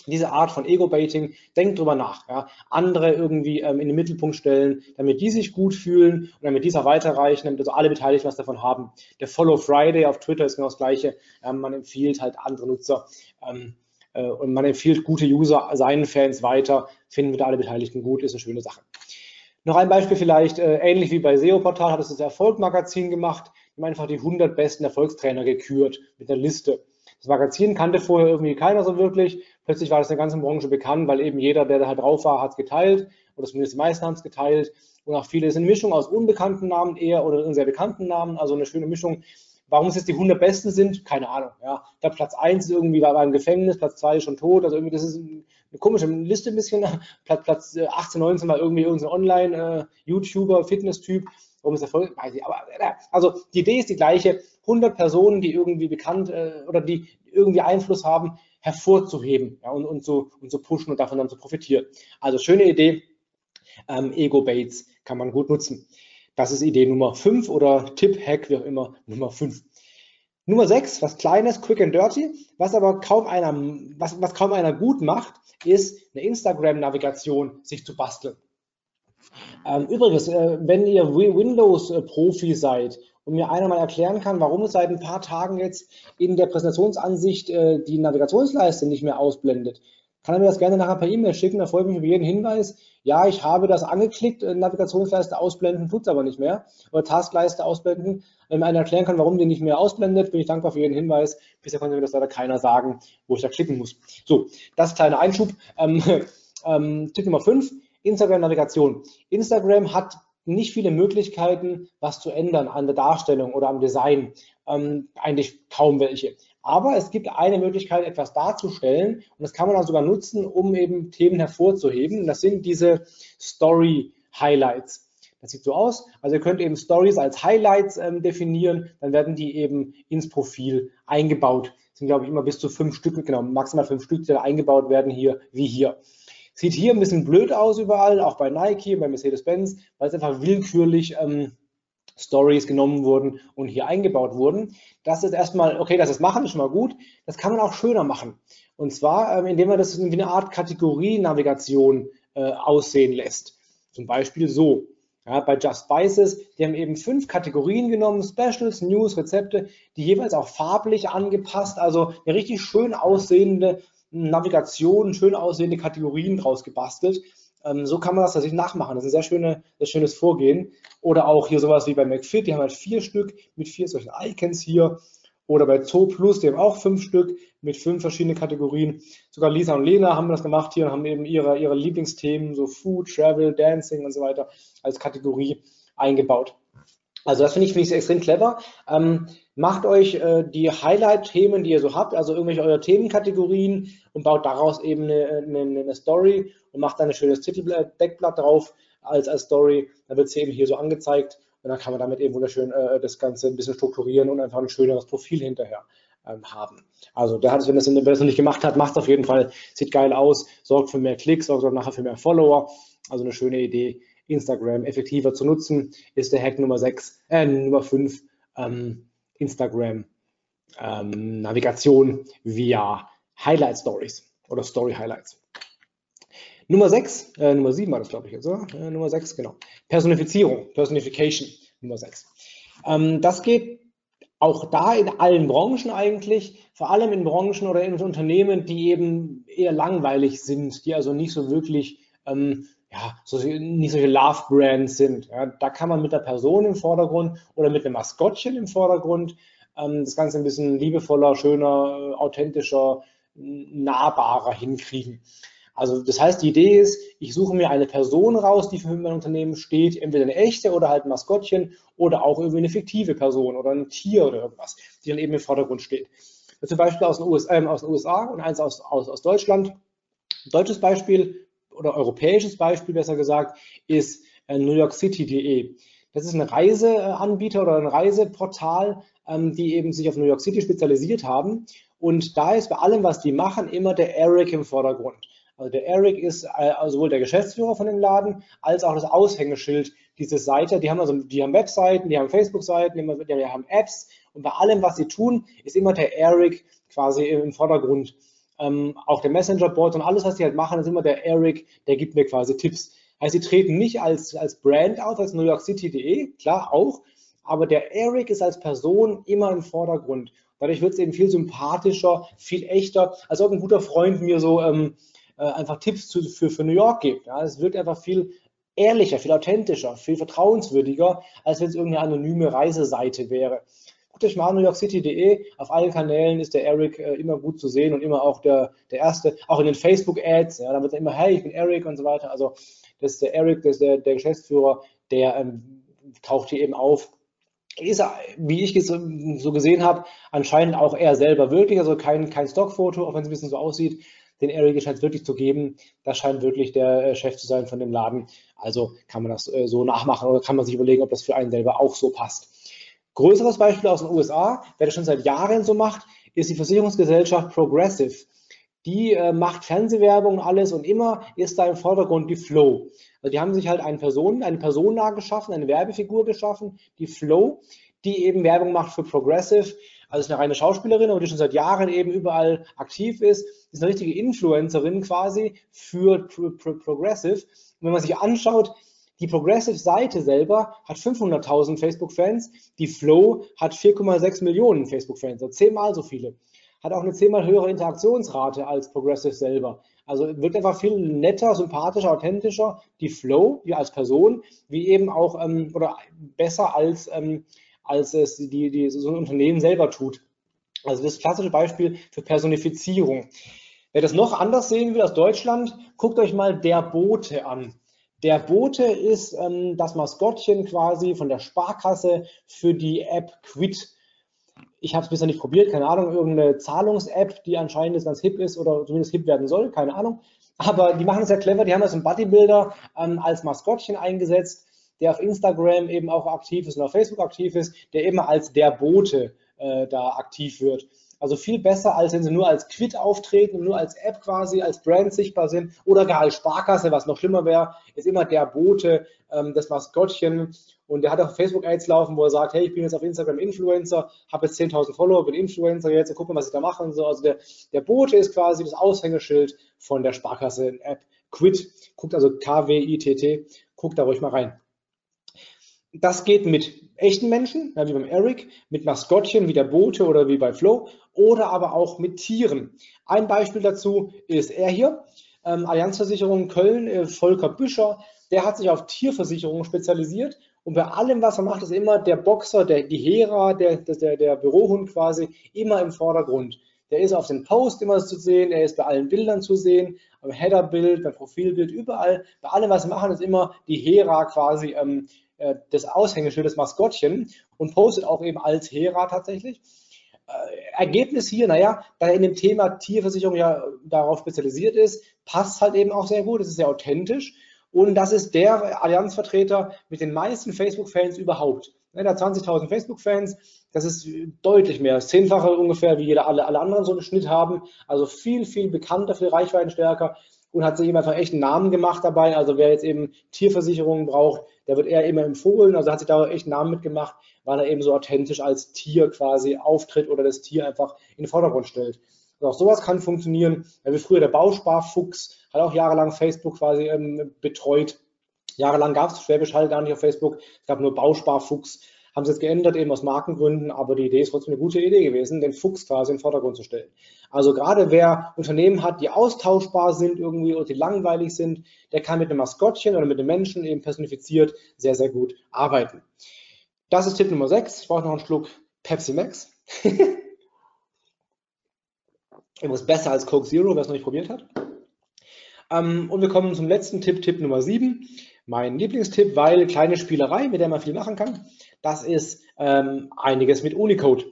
diese Art von Ego-Baiting, denkt drüber nach. Ja. Andere irgendwie ähm, in den Mittelpunkt stellen, damit die sich gut fühlen und damit die es auch weiterreichen, damit also alle Beteiligten was davon haben. Der Follow Friday auf Twitter ist genau das Gleiche. Ähm, man empfiehlt halt andere Nutzer ähm, äh, und man empfiehlt gute User seinen Fans weiter, finden wir alle Beteiligten gut, ist eine schöne Sache. Noch ein Beispiel vielleicht, äh, ähnlich wie bei SEO-Portal hat es das Erfolg-Magazin gemacht. Die haben einfach die 100 besten Erfolgstrainer gekürt mit einer Liste. Das Magazin kannte vorher irgendwie keiner so wirklich. Plötzlich war das in der ganzen Branche bekannt, weil eben jeder, der da halt drauf war, hat es geteilt. Oder zumindest die meisten haben es geteilt. Und auch viele, es ist eine Mischung aus unbekannten Namen eher oder sehr bekannten Namen. Also eine schöne Mischung. Warum es jetzt die 100 Besten sind, keine Ahnung. Ja, der Platz 1 irgendwie war im Gefängnis, Platz 2 ist schon tot. Also irgendwie, das ist eine komische Liste ein bisschen. [laughs] Platz, Platz 18, 19 war irgendwie irgendein Online-YouTuber, äh, Fitness-Typ. Warum ist Erfolg? Weiß ich. Aber äh, also die Idee ist die gleiche. 100 Personen, die irgendwie bekannt äh, oder die irgendwie Einfluss haben, hervorzuheben ja, und, und, so, und so pushen und davon dann zu profitieren. Also schöne Idee. Ähm, Ego-Baits kann man gut nutzen. Das ist Idee Nummer 5 oder Tipp-Hack, wie auch immer, Nummer 5. Nummer 6, was Kleines, quick and dirty, was aber kaum einer, was, was kaum einer gut macht, ist eine Instagram-Navigation sich zu basteln. Ähm, übrigens, äh, wenn ihr Windows-Profi seid und mir einer mal erklären kann, warum es seit ein paar Tagen jetzt in der Präsentationsansicht äh, die Navigationsleiste nicht mehr ausblendet, kann er mir das gerne nachher per E-Mail schicken, da freue ich mich über jeden Hinweis. Ja, ich habe das angeklickt, äh, Navigationsleiste ausblenden, tut es aber nicht mehr. Oder Taskleiste ausblenden. Wenn mir einer erklären kann, warum die nicht mehr ausblendet, bin ich dankbar für jeden Hinweis. Bisher konnte mir das leider keiner sagen, wo ich da klicken muss. So, das kleine Einschub. Ähm, [laughs] ähm, Tipp Nummer 5, Instagram-Navigation. Instagram hat nicht viele Möglichkeiten, was zu ändern an der Darstellung oder am Design. Ähm, eigentlich kaum welche. Aber es gibt eine Möglichkeit, etwas darzustellen und das kann man dann sogar nutzen, um eben Themen hervorzuheben. Und das sind diese Story Highlights. Das sieht so aus. Also ihr könnt eben Stories als Highlights ähm, definieren, dann werden die eben ins Profil eingebaut. Das sind, glaube ich, immer bis zu fünf Stück, genau, maximal fünf Stück, die da eingebaut werden hier, wie hier. Sieht hier ein bisschen blöd aus überall, auch bei Nike, bei Mercedes-Benz, weil es einfach willkürlich ähm, Stories genommen wurden und hier eingebaut wurden. Das ist erstmal, okay, dass das machen, ist schon mal gut. Das kann man auch schöner machen. Und zwar, ähm, indem man das wie eine Art Kategorienavigation äh, aussehen lässt. Zum Beispiel so. Ja, bei Just Spices, die haben eben fünf Kategorien genommen, Specials, News, Rezepte, die jeweils auch farblich angepasst, also eine richtig schön aussehende Navigation, schön aussehende Kategorien draus gebastelt. Ähm, so kann man das tatsächlich nachmachen. Das ist ein sehr, schöne, sehr schönes Vorgehen. Oder auch hier sowas wie bei McFit, die haben halt vier Stück mit vier solchen Icons hier. Oder bei Zoo Plus, die haben auch fünf Stück mit fünf verschiedenen Kategorien. Sogar Lisa und Lena haben das gemacht hier und haben eben ihre, ihre Lieblingsthemen, so Food, Travel, Dancing und so weiter, als Kategorie eingebaut. Also das finde ich, finde ich extrem clever. Ähm, macht euch äh, die Highlight-Themen, die ihr so habt, also irgendwelche eure Themenkategorien und baut daraus eben eine, eine, eine Story und macht dann ein schönes Titeldeckblatt drauf als, als Story. Dann wird es eben hier so angezeigt und dann kann man damit eben wunderschön äh, das Ganze ein bisschen strukturieren und einfach ein schöneres Profil hinterher ähm, haben. Also der hat es, wenn das, noch nicht gemacht hat, macht es auf jeden Fall, sieht geil aus, sorgt für mehr Klicks, sorgt nachher für mehr Follower. Also eine schöne Idee, Instagram effektiver zu nutzen, ist der Hack Nummer 6, äh, Nummer 5, ähm, Instagram ähm, Navigation via Highlight Stories oder Story Highlights. Nummer 6, äh, Nummer 7 war das, glaube ich jetzt, oder? Äh, Nummer 6, genau. Personifizierung, Personification, Nummer 6. Ähm, das geht auch da in allen Branchen eigentlich, vor allem in Branchen oder in Unternehmen, die eben eher langweilig sind, die also nicht so wirklich ähm, ja, so, nicht solche Love-Brands sind. Ja, da kann man mit der Person im Vordergrund oder mit einem Maskottchen im Vordergrund ähm, das Ganze ein bisschen liebevoller, schöner, authentischer, nahbarer hinkriegen. Also das heißt, die Idee ist, ich suche mir eine Person raus, die für mein Unternehmen steht, entweder eine echte oder halt ein Maskottchen oder auch irgendwie eine fiktive Person oder ein Tier oder irgendwas, die dann eben im Vordergrund steht. Zum Beispiel aus den USA, äh, aus den USA und eins aus, aus, aus Deutschland. Deutsches Beispiel, oder europäisches Beispiel besser gesagt, ist äh, NewYorkCity.de. Das ist ein Reiseanbieter oder ein Reiseportal, ähm, die eben sich auf New York City spezialisiert haben. Und da ist bei allem, was die machen, immer der Eric im Vordergrund. Also der Eric ist äh, sowohl der Geschäftsführer von dem Laden als auch das Aushängeschild dieser Seite. Die haben also, die haben Webseiten, die haben Facebook-Seiten, die haben Apps und bei allem, was sie tun, ist immer der Eric quasi im Vordergrund. Ähm, auch der Messenger-Bot und alles, was sie halt machen, ist immer der Eric, der gibt mir quasi Tipps. Also sie treten nicht als, als Brand auf, als New York City.de, klar auch, aber der Eric ist als Person immer im Vordergrund. Dadurch wird es eben viel sympathischer, viel echter, als ob ein guter Freund mir so ähm, äh, einfach Tipps zu, für, für New York gibt. Ja, es wirkt einfach viel ehrlicher, viel authentischer, viel vertrauenswürdiger, als wenn es irgendeine anonyme Reiseseite wäre. Euch mal newyorkcity.de. Auf allen Kanälen ist der Eric äh, immer gut zu sehen und immer auch der, der Erste, auch in den Facebook-Ads. Ja, da wird immer, hey, ich bin Eric und so weiter. Also, das ist der Eric, das ist der, der Geschäftsführer, der ähm, taucht hier eben auf ist, wie ich so gesehen habe, anscheinend auch er selber wirklich, also kein, kein Stockfoto, auch wenn es ein bisschen so aussieht. Den Eric scheint es wirklich zu geben. Das scheint wirklich der äh, Chef zu sein von dem Laden. Also kann man das äh, so nachmachen oder kann man sich überlegen, ob das für einen selber auch so passt. Größeres Beispiel aus den USA, wer das schon seit Jahren so macht, ist die Versicherungsgesellschaft Progressive. Die äh, macht Fernsehwerbung und alles und immer ist da im Vordergrund die Flow. Also die haben sich halt eine Person, eine Persona geschaffen, eine Werbefigur geschaffen, die Flow, die eben Werbung macht für Progressive. Also ist eine reine Schauspielerin, aber die schon seit Jahren eben überall aktiv ist. Ist eine richtige Influencerin quasi für Pro Pro Progressive. Und wenn man sich anschaut, die Progressive-Seite selber hat 500.000 Facebook-Fans, die Flow hat 4,6 Millionen Facebook-Fans, also zehnmal so viele. Hat auch eine zehnmal höhere Interaktionsrate als Progressive selber. Also wird einfach viel netter, sympathischer, authentischer, die Flow, die als Person, wie eben auch ähm, oder besser als, ähm, als es die, die, so ein Unternehmen selber tut. Also das klassische Beispiel für Personifizierung. Wer das noch anders sehen will aus Deutschland, guckt euch mal der Bote an. Der Bote ist ähm, das Maskottchen quasi von der Sparkasse für die App Quid. Ich habe es bisher nicht probiert, keine Ahnung, irgendeine Zahlungs-App, die anscheinend ganz hip ist oder zumindest hip werden soll, keine Ahnung. Aber die machen es ja clever, die haben das im Bodybuilder ähm, als Maskottchen eingesetzt, der auf Instagram eben auch aktiv ist und auf Facebook aktiv ist, der immer als der Bote äh, da aktiv wird. Also viel besser, als wenn sie nur als Quid auftreten und nur als App quasi, als Brand sichtbar sind oder gar als Sparkasse, was noch schlimmer wäre, ist immer der Bote, ähm, das Maskottchen. Und der hat auch Facebook-Ads laufen, wo er sagt, hey, ich bin jetzt auf Instagram Influencer, habe jetzt 10.000 Follower, bin Influencer jetzt und guck mal, was ich da mache und so. Also der, der Bote ist quasi das Aushängeschild von der Sparkasse-App Quid. Guckt also K-W-I-T-T, guckt da ruhig mal rein. Das geht mit echten Menschen, ja, wie beim Eric, mit Maskottchen wie der Bote oder wie bei Flo oder aber auch mit Tieren. Ein Beispiel dazu ist er hier, ähm, Allianzversicherung Köln, äh, Volker Büscher, der hat sich auf Tierversicherungen spezialisiert und bei allem, was er macht, ist immer der Boxer, der, die Hera, der, der, der Bürohund quasi immer im Vordergrund. Der ist auf den Post immer zu sehen, er ist bei allen Bildern zu sehen, am Headerbild, beim Profilbild, überall. Bei allem, was wir machen, ist immer die Hera quasi ähm, äh, das Aushängeschild, das Maskottchen und postet auch eben als Hera tatsächlich. Äh, Ergebnis hier, naja, da er in dem Thema Tierversicherung ja darauf spezialisiert ist, passt halt eben auch sehr gut, es ist sehr authentisch und das ist der Allianzvertreter mit den meisten Facebook-Fans überhaupt. Er hat 20.000 Facebook-Fans, das ist deutlich mehr, das Zehnfache ungefähr, wie jeder, alle, alle anderen so einen Schnitt haben, also viel, viel bekannter, viel reichweitenstärker und hat sich eben einfach echt einen Namen gemacht dabei. Also wer jetzt eben Tierversicherungen braucht, der wird eher immer empfohlen. Also hat sich da echt einen Namen mitgemacht, weil er eben so authentisch als Tier quasi auftritt oder das Tier einfach in den Vordergrund stellt. Und auch sowas kann funktionieren. Ja, wie früher der Bausparfuchs hat auch jahrelang Facebook quasi ähm, betreut. Jahrelang gab es Schwäbisch Hall gar nicht auf Facebook. Es gab nur Bausparfuchs haben sie jetzt geändert, eben aus Markengründen, aber die Idee ist trotzdem eine gute Idee gewesen, den Fuchs quasi in den Vordergrund zu stellen. Also gerade wer Unternehmen hat, die austauschbar sind irgendwie oder die langweilig sind, der kann mit einem Maskottchen oder mit einem Menschen eben personifiziert sehr, sehr gut arbeiten. Das ist Tipp Nummer 6. Ich brauche noch einen Schluck Pepsi Max. [laughs] Übrigens besser als Coke Zero, wer es noch nicht probiert hat. Ähm, und wir kommen zum letzten Tipp, Tipp Nummer 7. Mein Lieblingstipp, weil kleine Spielerei, mit der man viel machen kann. Das ist ähm, einiges mit Unicode.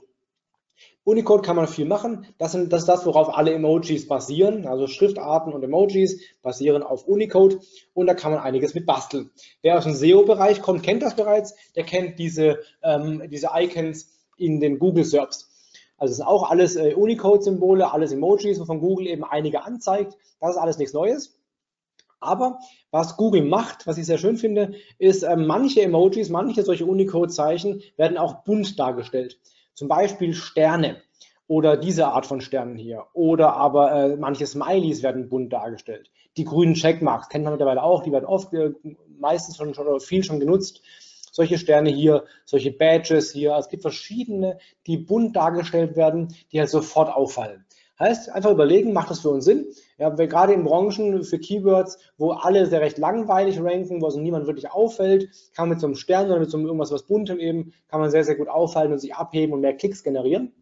Unicode kann man viel machen. Das, sind, das ist das, worauf alle Emojis basieren. Also Schriftarten und Emojis basieren auf Unicode und da kann man einiges mit basteln. Wer aus dem SEO-Bereich kommt, kennt das bereits. Der kennt diese, ähm, diese Icons in den Google SERPs. Also es sind auch alles äh, Unicode-Symbole, alles Emojis, wovon Google eben einige anzeigt. Das ist alles nichts Neues. Aber was Google macht, was ich sehr schön finde, ist, äh, manche Emojis, manche solche Unicode-Zeichen werden auch bunt dargestellt. Zum Beispiel Sterne oder diese Art von Sternen hier. Oder aber äh, manche Smileys werden bunt dargestellt. Die grünen Checkmarks kennt man mittlerweile auch, die werden oft, äh, meistens schon, schon oder viel schon genutzt. Solche Sterne hier, solche Badges hier. Also es gibt verschiedene, die bunt dargestellt werden, die halt sofort auffallen. Heißt, einfach überlegen, macht das für uns Sinn? Ja, weil gerade in Branchen für Keywords, wo alle sehr recht langweilig ranken, wo also niemand wirklich auffällt, kann man mit so einem Stern oder mit so einem irgendwas was Buntem eben, kann man sehr, sehr gut auffallen und sich abheben und mehr Klicks generieren.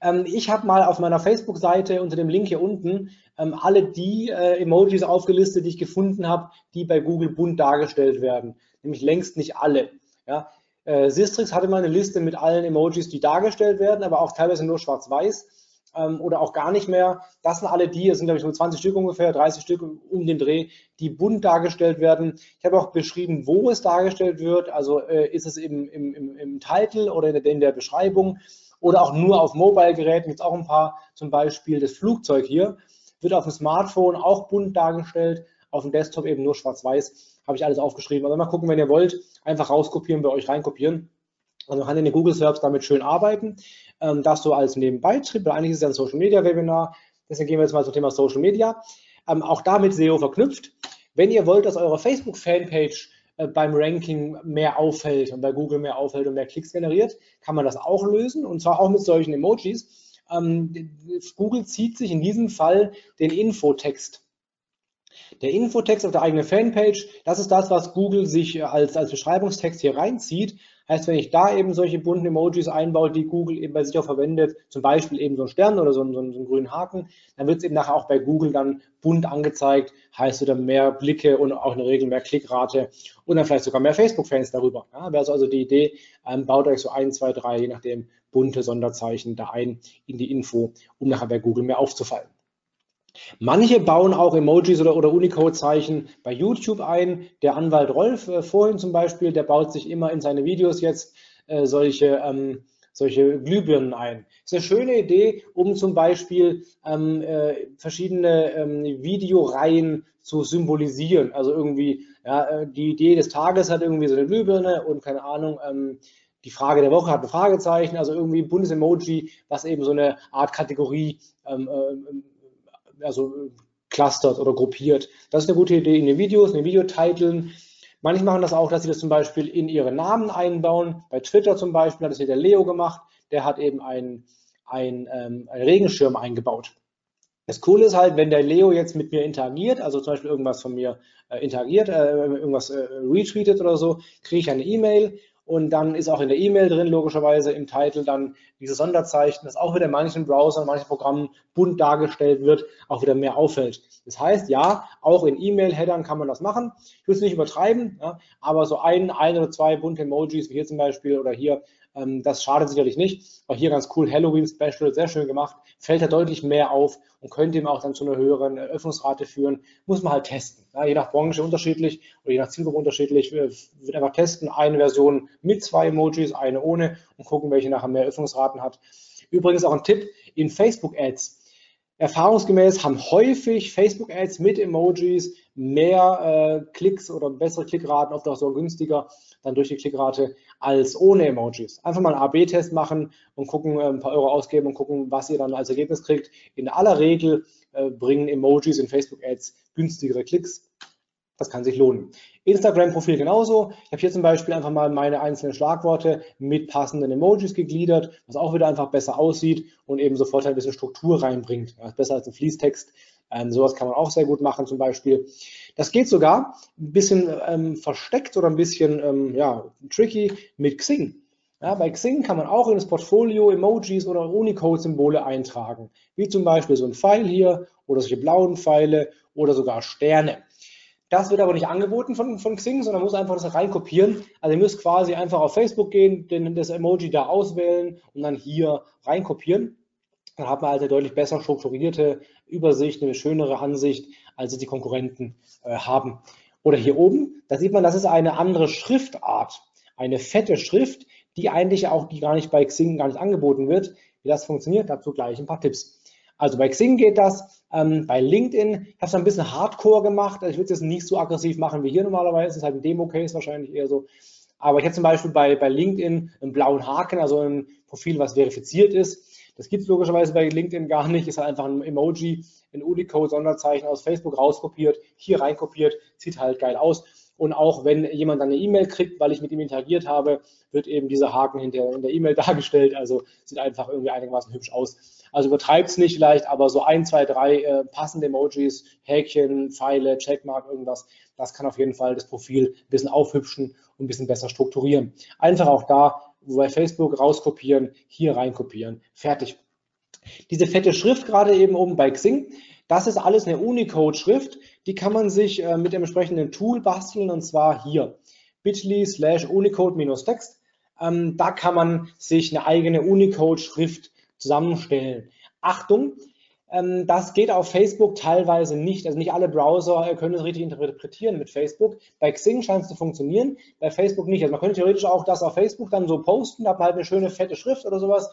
Ähm, ich habe mal auf meiner Facebook-Seite unter dem Link hier unten ähm, alle die äh, Emojis aufgelistet, die ich gefunden habe, die bei Google bunt dargestellt werden. Nämlich längst nicht alle. Ja, äh, Sistrix hatte mal eine Liste mit allen Emojis, die dargestellt werden, aber auch teilweise nur schwarz-weiß ähm, oder auch gar nicht mehr. Das sind alle die, es sind glaube ich nur 20 Stück ungefähr, 30 Stück um den Dreh, die bunt dargestellt werden. Ich habe auch beschrieben, wo es dargestellt wird. Also äh, ist es im, im, im, im Titel oder in der, in der Beschreibung oder auch nur auf Mobile-Geräten. Jetzt auch ein paar, zum Beispiel das Flugzeug hier, wird auf dem Smartphone auch bunt dargestellt, auf dem Desktop eben nur schwarz-weiß. Habe ich alles aufgeschrieben. Also mal gucken, wenn ihr wollt, einfach rauskopieren, bei euch reinkopieren. Also man kann in den Google Search damit schön arbeiten. Ähm, das so als Nebenbeitrieb, weil eigentlich ist es ja ein Social Media Webinar. Deswegen gehen wir jetzt mal zum Thema Social Media. Ähm, auch damit SEO verknüpft. Wenn ihr wollt, dass eure Facebook Fanpage äh, beim Ranking mehr auffällt und bei Google mehr auffällt und mehr Klicks generiert, kann man das auch lösen und zwar auch mit solchen Emojis. Ähm, Google zieht sich in diesem Fall den Infotext. Der Infotext auf der eigenen Fanpage, das ist das, was Google sich als, als Beschreibungstext hier reinzieht. Heißt, wenn ich da eben solche bunten Emojis einbaue, die Google eben bei sich auch verwendet, zum Beispiel eben so ein Stern oder so, einen, so einen grünen Haken, dann wird es eben nachher auch bei Google dann bunt angezeigt, heißt wieder mehr Blicke und auch in der Regel mehr Klickrate und dann vielleicht sogar mehr Facebook-Fans darüber. Ja, wäre also die Idee, ähm, baut euch so ein, zwei, drei, je nachdem, bunte Sonderzeichen da ein in die Info, um nachher bei Google mehr aufzufallen. Manche bauen auch Emojis oder, oder Unicode-Zeichen bei YouTube ein. Der Anwalt Rolf äh, vorhin zum Beispiel, der baut sich immer in seine Videos jetzt äh, solche, ähm, solche Glühbirnen ein. Ist eine schöne Idee, um zum Beispiel ähm, äh, verschiedene ähm, Videoreihen zu symbolisieren. Also irgendwie, ja, äh, die Idee des Tages hat irgendwie so eine Glühbirne und keine Ahnung, ähm, die Frage der Woche hat ein Fragezeichen, also irgendwie ein buntes Emoji, was eben so eine Art Kategorie ähm, äh, also clustert oder gruppiert. Das ist eine gute Idee in den Videos, in den Videotiteln. Manche machen das auch, dass sie das zum Beispiel in ihre Namen einbauen. Bei Twitter zum Beispiel hat das hier der Leo gemacht. Der hat eben einen, einen, ähm, einen Regenschirm eingebaut. Das Coole ist halt, wenn der Leo jetzt mit mir interagiert, also zum Beispiel irgendwas von mir äh, interagiert, äh, irgendwas äh, retweetet oder so, kriege ich eine E-Mail und dann ist auch in der E-Mail drin, logischerweise im Titel dann dieses Sonderzeichen, das auch wieder in manchen Browsern, manchen Programmen bunt dargestellt wird, auch wieder mehr auffällt. Das heißt, ja, auch in E-Mail-Headern kann man das machen. Ich will es nicht übertreiben, ja, aber so ein, ein oder zwei bunte Emojis, wie hier zum Beispiel oder hier, ähm, das schadet sicherlich nicht. Auch hier ganz cool, Halloween Special, sehr schön gemacht, fällt da deutlich mehr auf und könnte ihm auch dann zu einer höheren Eröffnungsrate führen. Muss man halt testen. Ja, je nach Branche unterschiedlich oder je nach Zielgruppe unterschiedlich. Äh, wird einfach testen, eine Version mit zwei Emojis, eine ohne und gucken, welche nachher mehr Öffnungsraten hat. Übrigens auch ein Tipp in Facebook Ads. Erfahrungsgemäß haben häufig Facebook-Ads mit Emojis mehr äh, Klicks oder bessere Klickraten, oft auch so günstiger dann durch die Klickrate als ohne Emojis. Einfach mal einen AB-Test machen und gucken, äh, ein paar Euro ausgeben und gucken, was ihr dann als Ergebnis kriegt. In aller Regel äh, bringen Emojis in Facebook-Ads günstigere Klicks das kann sich lohnen. Instagram-Profil genauso. Ich habe hier zum Beispiel einfach mal meine einzelnen Schlagworte mit passenden Emojis gegliedert, was auch wieder einfach besser aussieht und eben sofort ein bisschen Struktur reinbringt. Ja, besser als ein Fließtext. Ähm, sowas kann man auch sehr gut machen zum Beispiel. Das geht sogar ein bisschen ähm, versteckt oder ein bisschen ähm, ja, tricky mit Xing. Ja, bei Xing kann man auch in das Portfolio Emojis oder Unicode-Symbole eintragen, wie zum Beispiel so ein Pfeil hier oder solche blauen Pfeile oder sogar Sterne. Das wird aber nicht angeboten von, von Xing, sondern muss einfach das reinkopieren. Also ihr müsst quasi einfach auf Facebook gehen, den, das Emoji da auswählen und dann hier reinkopieren. Dann hat man also eine deutlich besser strukturierte Übersicht, eine schönere Ansicht, als es die Konkurrenten äh, haben. Oder hier oben, da sieht man, das ist eine andere Schriftart, eine fette Schrift, die eigentlich auch, die gar nicht bei Xing gar nicht angeboten wird. Wie das funktioniert, dazu gleich ein paar Tipps. Also bei Xing geht das, ähm, bei LinkedIn, ich habe es ein bisschen Hardcore gemacht, also ich würde es jetzt nicht so aggressiv machen wie hier normalerweise, das ist halt ein Demo-Case wahrscheinlich eher so. Aber ich habe zum Beispiel bei, bei LinkedIn einen blauen Haken, also ein Profil, was verifiziert ist. Das gibt es logischerweise bei LinkedIn gar nicht, ist halt einfach ein Emoji, ein Unicode-Sonderzeichen aus Facebook rauskopiert, hier reinkopiert, sieht halt geil aus. Und auch wenn jemand dann eine E-Mail kriegt, weil ich mit ihm interagiert habe, wird eben dieser Haken hinter in der E-Mail [laughs] dargestellt. Also sieht einfach irgendwie einigermaßen hübsch aus. Also übertreibt es nicht vielleicht, aber so ein, zwei, drei äh, passende Emojis, Häkchen, Pfeile, Checkmark, irgendwas, das kann auf jeden Fall das Profil ein bisschen aufhübschen und ein bisschen besser strukturieren. Einfach auch da bei Facebook rauskopieren, hier reinkopieren, fertig. Diese fette Schrift gerade eben oben bei Xing, das ist alles eine Unicode-Schrift, die kann man sich äh, mit dem entsprechenden Tool basteln und zwar hier bit.ly slash unicode-text. Ähm, da kann man sich eine eigene Unicode-Schrift zusammenstellen. Achtung, das geht auf Facebook teilweise nicht. Also nicht alle Browser können es richtig interpretieren mit Facebook. Bei Xing scheint es zu funktionieren, bei Facebook nicht. Also man könnte theoretisch auch das auf Facebook dann so posten, da hat man halt eine schöne fette Schrift oder sowas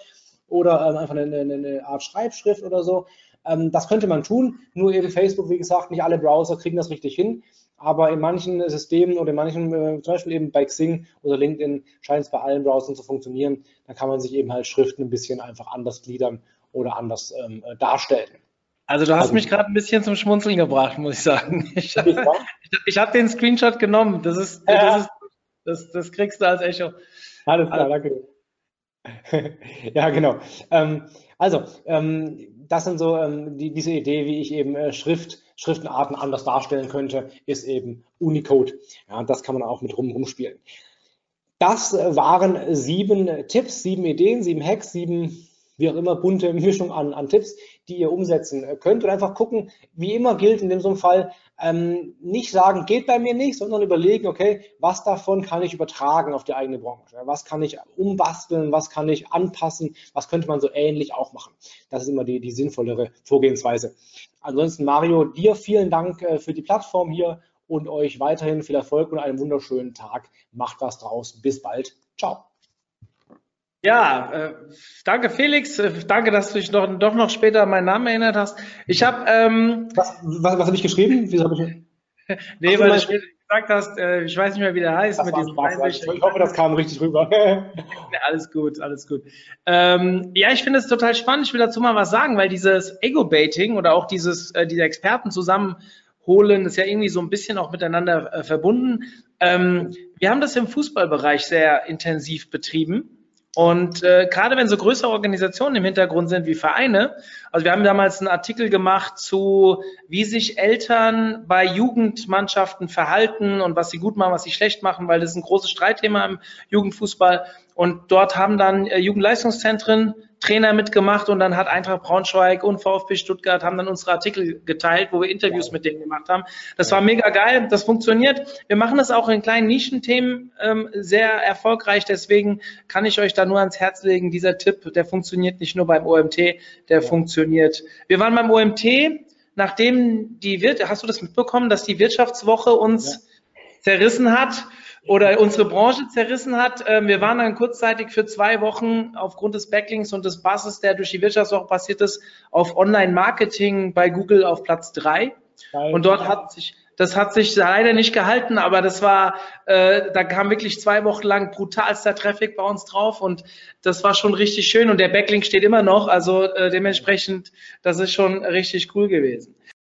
oder ähm, einfach eine, eine, Art Schreibschrift oder so. Ähm, das könnte man tun, nur eben Facebook, wie gesagt, nicht alle Browser kriegen das richtig hin. Aber in manchen Systemen oder in manchen, äh, zum Beispiel eben bei Xing oder LinkedIn, scheint es bei allen Browsern zu funktionieren. Dann kann man sich eben halt Schriften ein bisschen einfach anders gliedern oder anders ähm, äh, darstellen. Also du hast also, mich gerade ein bisschen zum Schmunzeln gebracht, muss ich sagen. [laughs] Ich, ich, ich habe den Screenshot genommen. Das ist, das, ist das, das, kriegst du als Echo. Alles klar, danke. [laughs] ja, genau. Ähm, also, ähm, das sind so ähm, die, diese Idee, wie ich eben äh, Schrift, Schriftenarten anders darstellen könnte, ist eben Unicode. Ja, das kann man auch mit rum rumspielen. Das waren sieben Tipps, sieben Ideen, sieben Hacks, sieben wie auch immer, bunte Mischung an, an Tipps, die ihr umsetzen könnt und einfach gucken, wie immer gilt in dem so einem Fall, ähm, nicht sagen, geht bei mir nicht, sondern überlegen, okay, was davon kann ich übertragen auf die eigene Branche? Was kann ich umbasteln? Was kann ich anpassen? Was könnte man so ähnlich auch machen? Das ist immer die, die sinnvollere Vorgehensweise. Ansonsten, Mario, dir vielen Dank äh, für die Plattform hier und euch weiterhin viel Erfolg und einen wunderschönen Tag. Macht was draus. Bis bald. Ciao. Ja, äh, danke Felix, äh, danke, dass du dich noch, doch noch später an meinen Namen erinnert hast. Ich habe ähm, was, was, was habe ich geschrieben? Wieso hab ich... [laughs] nee, Ach, weil du später gesagt hast, äh, ich weiß nicht mehr, wie der heißt. mit diesem Spaß, ich hoffe, das kam richtig rüber. [laughs] [laughs] alles gut, alles gut. Ähm, ja, ich finde es total spannend. Ich will dazu mal was sagen, weil dieses Ego-Baiting oder auch dieses, äh, diese Experten zusammenholen, ist ja irgendwie so ein bisschen auch miteinander äh, verbunden. Ähm, wir haben das im Fußballbereich sehr intensiv betrieben. Und äh, gerade wenn so größere Organisationen im Hintergrund sind wie Vereine, also wir haben damals einen Artikel gemacht zu, wie sich Eltern bei Jugendmannschaften verhalten und was sie gut machen, was sie schlecht machen, weil das ist ein großes Streitthema im Jugendfußball. Und dort haben dann äh, Jugendleistungszentren Trainer mitgemacht und dann hat Eintracht Braunschweig und VfB Stuttgart haben dann unsere Artikel geteilt, wo wir Interviews mit denen gemacht haben. Das war mega geil, das funktioniert. Wir machen das auch in kleinen Nischenthemen ähm, sehr erfolgreich, deswegen kann ich euch da nur ans Herz legen, dieser Tipp, der funktioniert nicht nur beim OMT, der ja. funktioniert. Wir waren beim OMT, nachdem die wird, hast du das mitbekommen, dass die Wirtschaftswoche uns ja. zerrissen hat? Oder unsere Branche zerrissen hat. Ähm, wir waren dann kurzzeitig für zwei Wochen aufgrund des Backlinks und des Basses, der durch die Wirtschaftswoche passiert ist, auf Online-Marketing bei Google auf Platz drei. Und dort hat sich, das hat sich leider nicht gehalten, aber das war, äh, da kam wirklich zwei Wochen lang brutalster Traffic bei uns drauf und das war schon richtig schön und der Backlink steht immer noch, also äh, dementsprechend, das ist schon richtig cool gewesen.